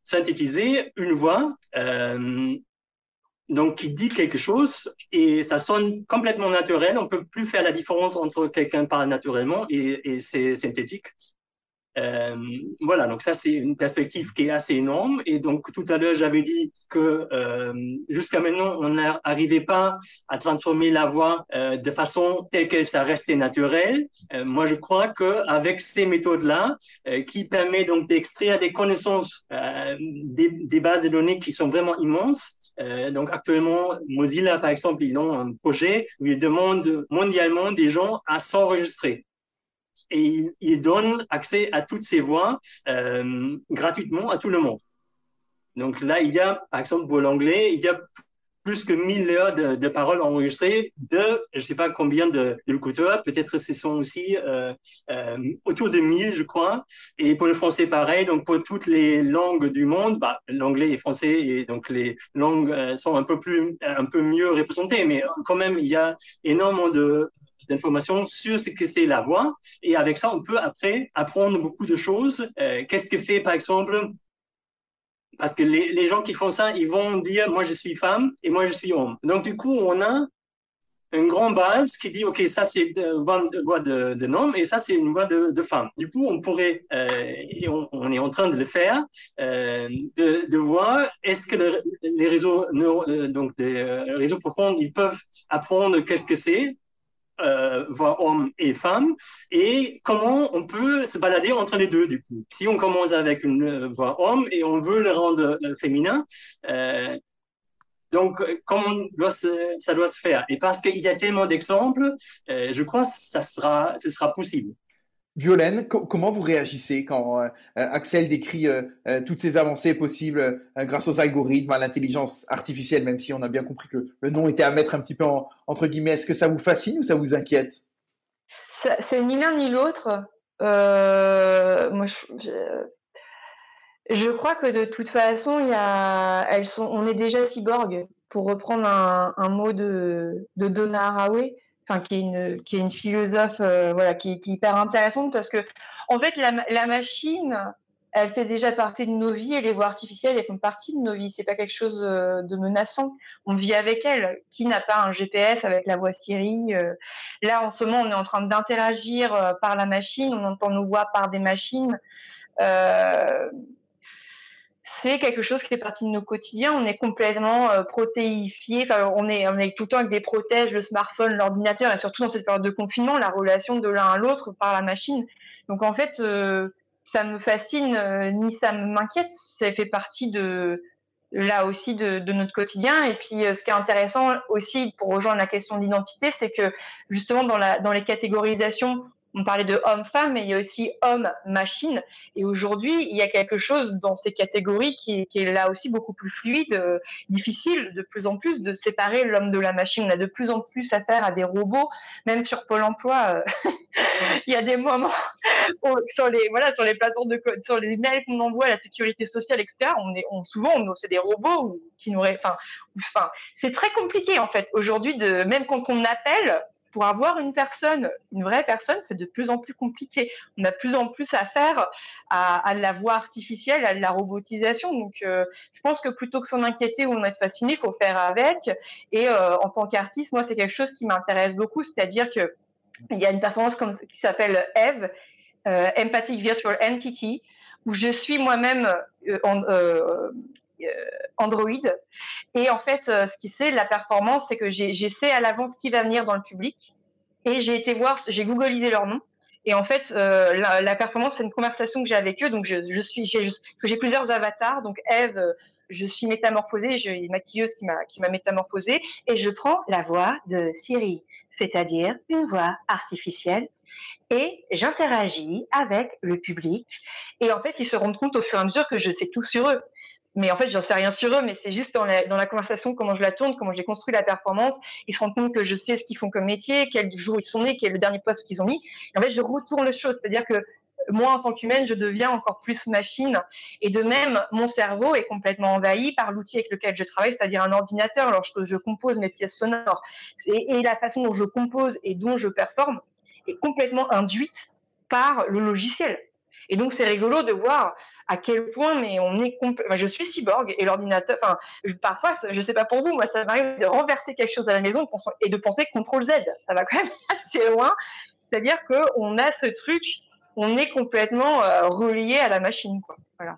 synthétiser une voix, euh, donc qui dit quelque chose et ça sonne complètement naturel. On peut plus faire la différence entre quelqu'un parle naturellement et, et c'est synthétique. Euh, voilà, donc ça c'est une perspective qui est assez énorme. Et donc tout à l'heure j'avais dit que euh, jusqu'à maintenant on n'arrivait pas à transformer la voix euh, de façon telle que ça restait naturel. Euh, moi je crois que avec ces méthodes-là, euh, qui permet donc d'extraire des connaissances des, des, bases de données qui sont vraiment immenses. donc actuellement Mozilla par exemple ils ont un projet où ils demandent mondialement des gens à s'enregistrer et il, il, donne accès à toutes ces voix euh, gratuitement à tout le monde. Donc là, il y a, par exemple, pour l'anglais, il y a plus que 1000 heures de, paroles enregistrées de, je sais pas combien de, de peut-être ce sont aussi euh, euh, autour de 1000, je crois. Et pour le français, pareil. Donc pour toutes les langues du monde, bah, l'anglais et français, et donc les langues sont un peu plus, un peu mieux représentées, mais quand même, il y a énormément de d'informations sur ce que c'est la voix. Et avec ça, on peut après apprendre beaucoup de choses. Euh, Qu'est-ce que fait, par exemple, parce que les, les, gens qui font ça, ils vont dire, moi je suis femme et moi je suis homme. Donc du coup, on a une grande base qui dit, OK, ça c'est une voix de, de, homme et ça c'est une voix de, de, femme. Du coup, on pourrait, euh, et on, est en train de le faire, euh, de, voir est-ce que le, les réseaux, neuro, donc des réseaux profonds, ils peuvent apprendre qu'est-ce que c'est euh, voix homme et femme, et comment on peut se balader entre les deux du coup. Si on commence avec une euh, voix homme et on veut le rendre euh, féminin, euh, donc comment ça doit se faire? Et parce qu'il y a tellement d'exemples, je crois que ça ce sera possible. Violaine, co comment vous réagissez quand euh, Axel décrit euh, toutes ces avancées possibles euh, grâce aux algorithmes, à l'intelligence artificielle, même si on a bien compris que le nom était à mettre un petit peu en, entre guillemets, est-ce que ça vous fascine ou ça vous inquiète? C'est ni l'un ni l'autre. moi, je, crois que de toute façon, on est déjà cyborg, pour reprendre un, un mot de, de Donna Haraway qui est une qui est une philosophe euh, voilà qui, est hyper intéressante parce que en fait la, la, machine elle fait déjà partie de nos vies et les voix artificielles elles font partie de nos vies. C'est pas quelque chose euh, de menaçant. On vit avec elles qui n'a pas un GPS avec la voix Siri euh, là en ce moment on est en train d'interagir par la machine. On entend nos voix par des machines c'est quelque chose qui fait partie de nos quotidiens. On est complètement euh, protéifié. Enfin, on est, est tout le temps avec des protèges, le smartphone, l'ordinateur, et surtout dans cette période de confinement, la relation de l'un à l'autre par la machine. Donc en fait, euh, ça me fascine euh, ni ça m'inquiète. Ça fait partie de là aussi de, notre quotidien. Et puis, ce qui est intéressant aussi pour rejoindre la question d'identité, c'est que justement dans les catégorisations, on parlait de homme-femme, mais il y a aussi homme-machine. Et aujourd'hui, il y a quelque chose dans ces catégories qui est, là aussi beaucoup plus fluide, euh, difficile de plus en plus de séparer l'homme de la machine. On a de plus en plus affaire à des robots, même sur Pôle emploi. Euh, (laughs) il y a des moments où, sur les voilà sur les plateformes de sur les mails qu'on envoie à la sécurité sociale, etc. On est on, souvent on, c'est des robots qui nous enfin, enfin c'est très compliqué en fait aujourd'hui de même quand on appelle pour avoir une personne, une vraie personne, c'est de plus en plus compliqué. On a plus en plus affaire à, à la voix artificielle, à la robotisation. Donc, euh, je pense que plutôt que s'en inquiéter ou en être fasciné, faut faire avec. Et euh, en tant qu'artiste, moi, c'est quelque chose qui m'intéresse beaucoup, c'est-à-dire que il y a une performance qui s'appelle Eve, euh, Empathic Virtual Entity, où je suis moi-même en, Android. Et en fait, ce qui c'est la performance, c'est que j'ai à l'avance qui va venir dans le public. Et j'ai été voir, j'ai googlisé leur nom. Et en fait, euh, la, performance, c'est une conversation que j'ai avec eux. Donc, je, suis, j'ai plusieurs avatars. Donc, Eve, je suis métamorphosée. J'ai une maquilleuse qui m'a qui m'a métamorphosée et je prends la voix de Siri, c'est-à-dire une voix artificielle et j'interagis avec le public. Et en fait, ils se rendent compte au fur et à mesure que je sais tout sur eux. Mais en fait, j'en sais rien sur eux, mais c'est juste dans la, conversation, comment je la tourne, comment j'ai construit la performance. Ils se rendent compte que je sais ce qu'ils font comme métier, quel jour ils sont nés, quel est le dernier poste qu'ils ont mis. Et en fait, je retourne les choses. C'est-à-dire que moi, en tant qu'humaine, je deviens encore plus machine. Et de même, mon cerveau est complètement envahi par l'outil avec lequel je travaille, c'est-à-dire un ordinateur lorsque je compose mes pièces sonores. Et, la façon dont je compose et dont je performe est complètement induite par le logiciel. Et donc, c'est rigolo de voir à quel point, mais on est enfin, je suis cyborg et l'ordinateur, enfin, parfois, je sais pas pour vous, moi, ça m'arrive de renverser quelque chose à la maison et de penser CTRL Z. Ça va quand même (laughs) assez loin. C'est-à-dire qu'on a ce truc on est complètement euh, relié à la machine. Quoi. Voilà.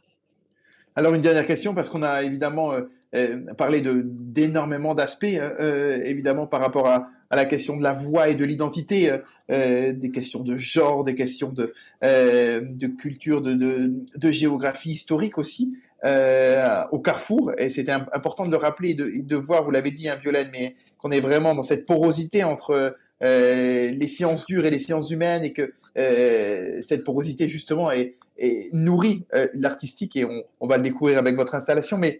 Alors une dernière question, parce qu'on a évidemment euh, euh, parlé d'énormément d'aspects, évidemment par rapport à, la question de la voix et de l'identité, des questions de genre, des questions de, de culture, de, de, géographie historique aussi. au carrefour, et c'était important de le rappeler et de, de voir, vous l'avez dit, hein, Violaine, mais qu'on est vraiment dans cette porosité entre euh, les sciences dures et les sciences humaines et que euh, cette porosité justement est, nourrit euh, l'artistique et on, va le découvrir avec votre installation. Mais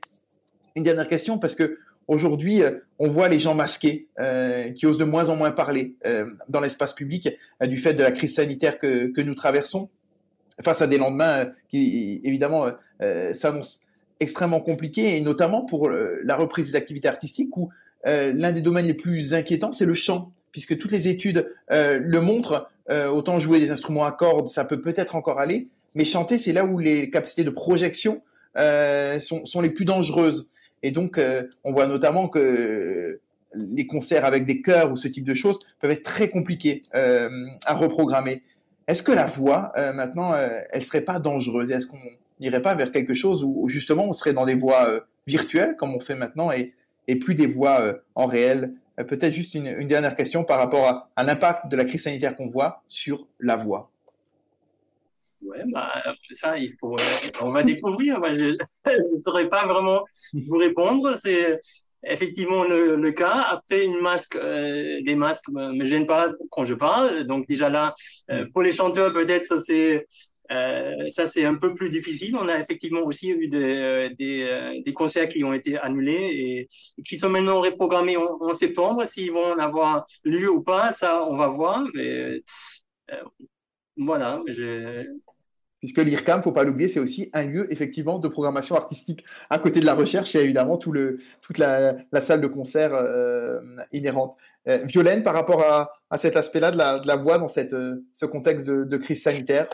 une dernière question parce que aujourd'hui on voit les gens masqués qui osent de moins en moins parler dans l'espace public du fait de la crise sanitaire que, nous traversons face à des lendemains qui évidemment s'annoncent extrêmement compliqués et notamment pour la reprise des activités artistiques où l'un des domaines les plus inquiétants c'est le chant puisque toutes les études euh, le montrent. Euh, autant jouer des instruments à cordes, ça peut peut-être encore aller, mais chanter, c'est là où les capacités de projection euh, sont, les plus dangereuses. Et donc, on voit notamment que les concerts avec des chœurs ou ce type de choses peuvent être très compliqués à reprogrammer. Est-ce que la voix, maintenant, elle serait pas dangereuse? Est-ce qu'on n'irait pas vers quelque chose où, justement on serait dans des voix virtuelles, comme on fait maintenant, et, et plus des voix en réel? Euh, peut-être juste une, dernière question par rapport à, l'impact de la crise sanitaire qu'on voit sur la voix. Oui, bah, ça, il faut, on va découvrir. (laughs) je ne saurais pas vraiment vous répondre. C'est effectivement le, cas. Après, une masque, euh, les masques me, me gênent pas quand je parle. Donc déjà là, euh, pour les chanteurs, peut-être c'est euh, ça, c'est un peu plus difficile. On a effectivement aussi eu des, euh, des, des concerts qui ont été annulés et, qui sont maintenant reprogrammés en, septembre. S'ils vont en avoir lieu ou pas, ça, on va voir. Mais voilà. Je... Puisque l'IRCAM, faut pas l'oublier, c'est aussi un lieu effectivement de programmation artistique. À côté de la recherche, il y a évidemment tout le, toute la, salle de concert inhérente. Violaine, par rapport à, à cet aspect-là de la, voix dans cette, ce contexte de, crise sanitaire?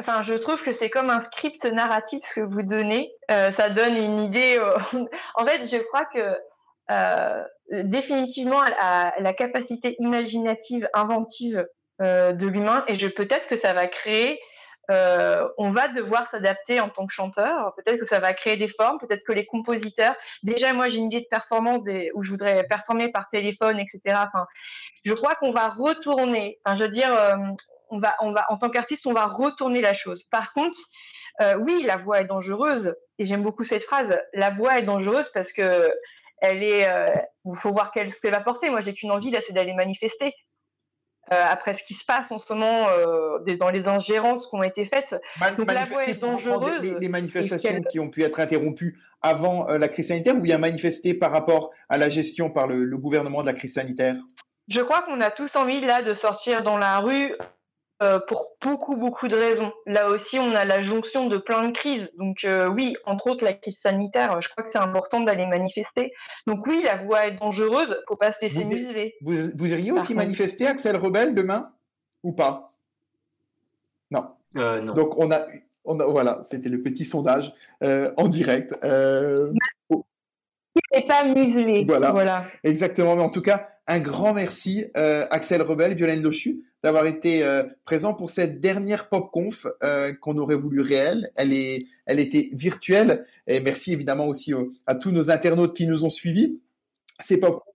Enfin, je trouve que c'est comme un script narratif ce que vous donnez. Euh, ça donne une idée. Euh, (laughs) en fait, je crois que euh, définitivement la, la, capacité imaginative, inventive euh, de l'humain, et je peut-être que ça va créer. Euh, on va devoir s'adapter en tant que chanteur. Peut-être que ça va créer des formes. Peut-être que les compositeurs. Déjà, moi, j'ai une idée de performance où je voudrais performer par téléphone, etc. Enfin, je crois qu'on va retourner. Enfin, je veux dire, on va, on va, en tant qu'artiste, on va retourner la chose. Par contre, euh, oui, la voix est dangereuse, et j'aime beaucoup cette phrase. La voix est dangereuse parce que elle est. Euh, il faut voir ce qu'elle va porter. Moi, j'ai qu'une envie là, c'est d'aller manifester. Euh, après ce qui se passe en ce moment dans les ingérences qui ont été faites. Donc la voix est dangereuse. Les, les manifestations qui ont pu être interrompues avant la crise sanitaire ou bien manifester par rapport à la gestion par le, le gouvernement de la crise sanitaire? Je crois qu'on a tous envie là de sortir dans la rue euh, pour beaucoup, beaucoup de raisons. Là aussi, on a la jonction de plein de crises. Donc euh, oui, entre autres la crise sanitaire, je crois que c'est important d'aller manifester. Donc oui, la voie est dangereuse, faut pas se laisser museler. Vous, vous, iriez aussi manifester, Axel Rebelle, demain Ou pas? Non. Euh, non. Donc on a, on a voilà, c'était le petit sondage en direct. Euh... Et pas muselé. Voilà. voilà. Exactement. Mais en tout cas, un grand merci, Axel Rebelle, Violaine Dochu, d'avoir été euh, présent pour cette dernière PopConf euh, qu'on aurait voulu réelle. Elle, est, elle était virtuelle. Et merci évidemment aussi à tous nos internautes qui nous ont suivis. C'est PopConf.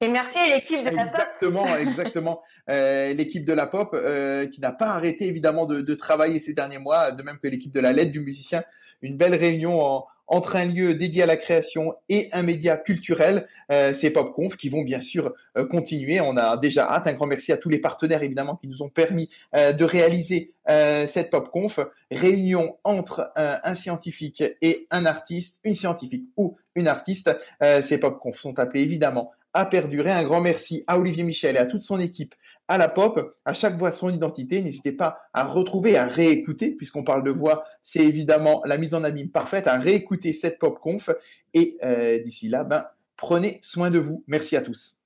Et merci à l'équipe de la pop. Exactement, exactement. (laughs) Euh, l'équipe de la pop qui n'a pas arrêté évidemment de, de, travailler ces derniers mois, de même que l'équipe de la lettre du musicien. Une belle réunion en, entre un lieu dédié à la création et un média culturel, euh, ces PopConf qui vont bien sûr euh, continuer. On a déjà hâte. Un grand merci à tous les partenaires évidemment qui nous ont permis euh, de réaliser cette PopConf. Réunion entre un scientifique et un artiste, une scientifique ou une artiste. ces PopConf sont appelés évidemment à perdurer. Un grand merci à Olivier Michel et à toute son équipe à la pop. À chaque voix son identité. N'hésitez pas à retrouver, à réécouter, puisqu'on parle de voix, c'est évidemment la mise en abîme parfaite, à réécouter cette pop conf. Et euh, d'ici là, ben, prenez soin de vous. Merci à tous.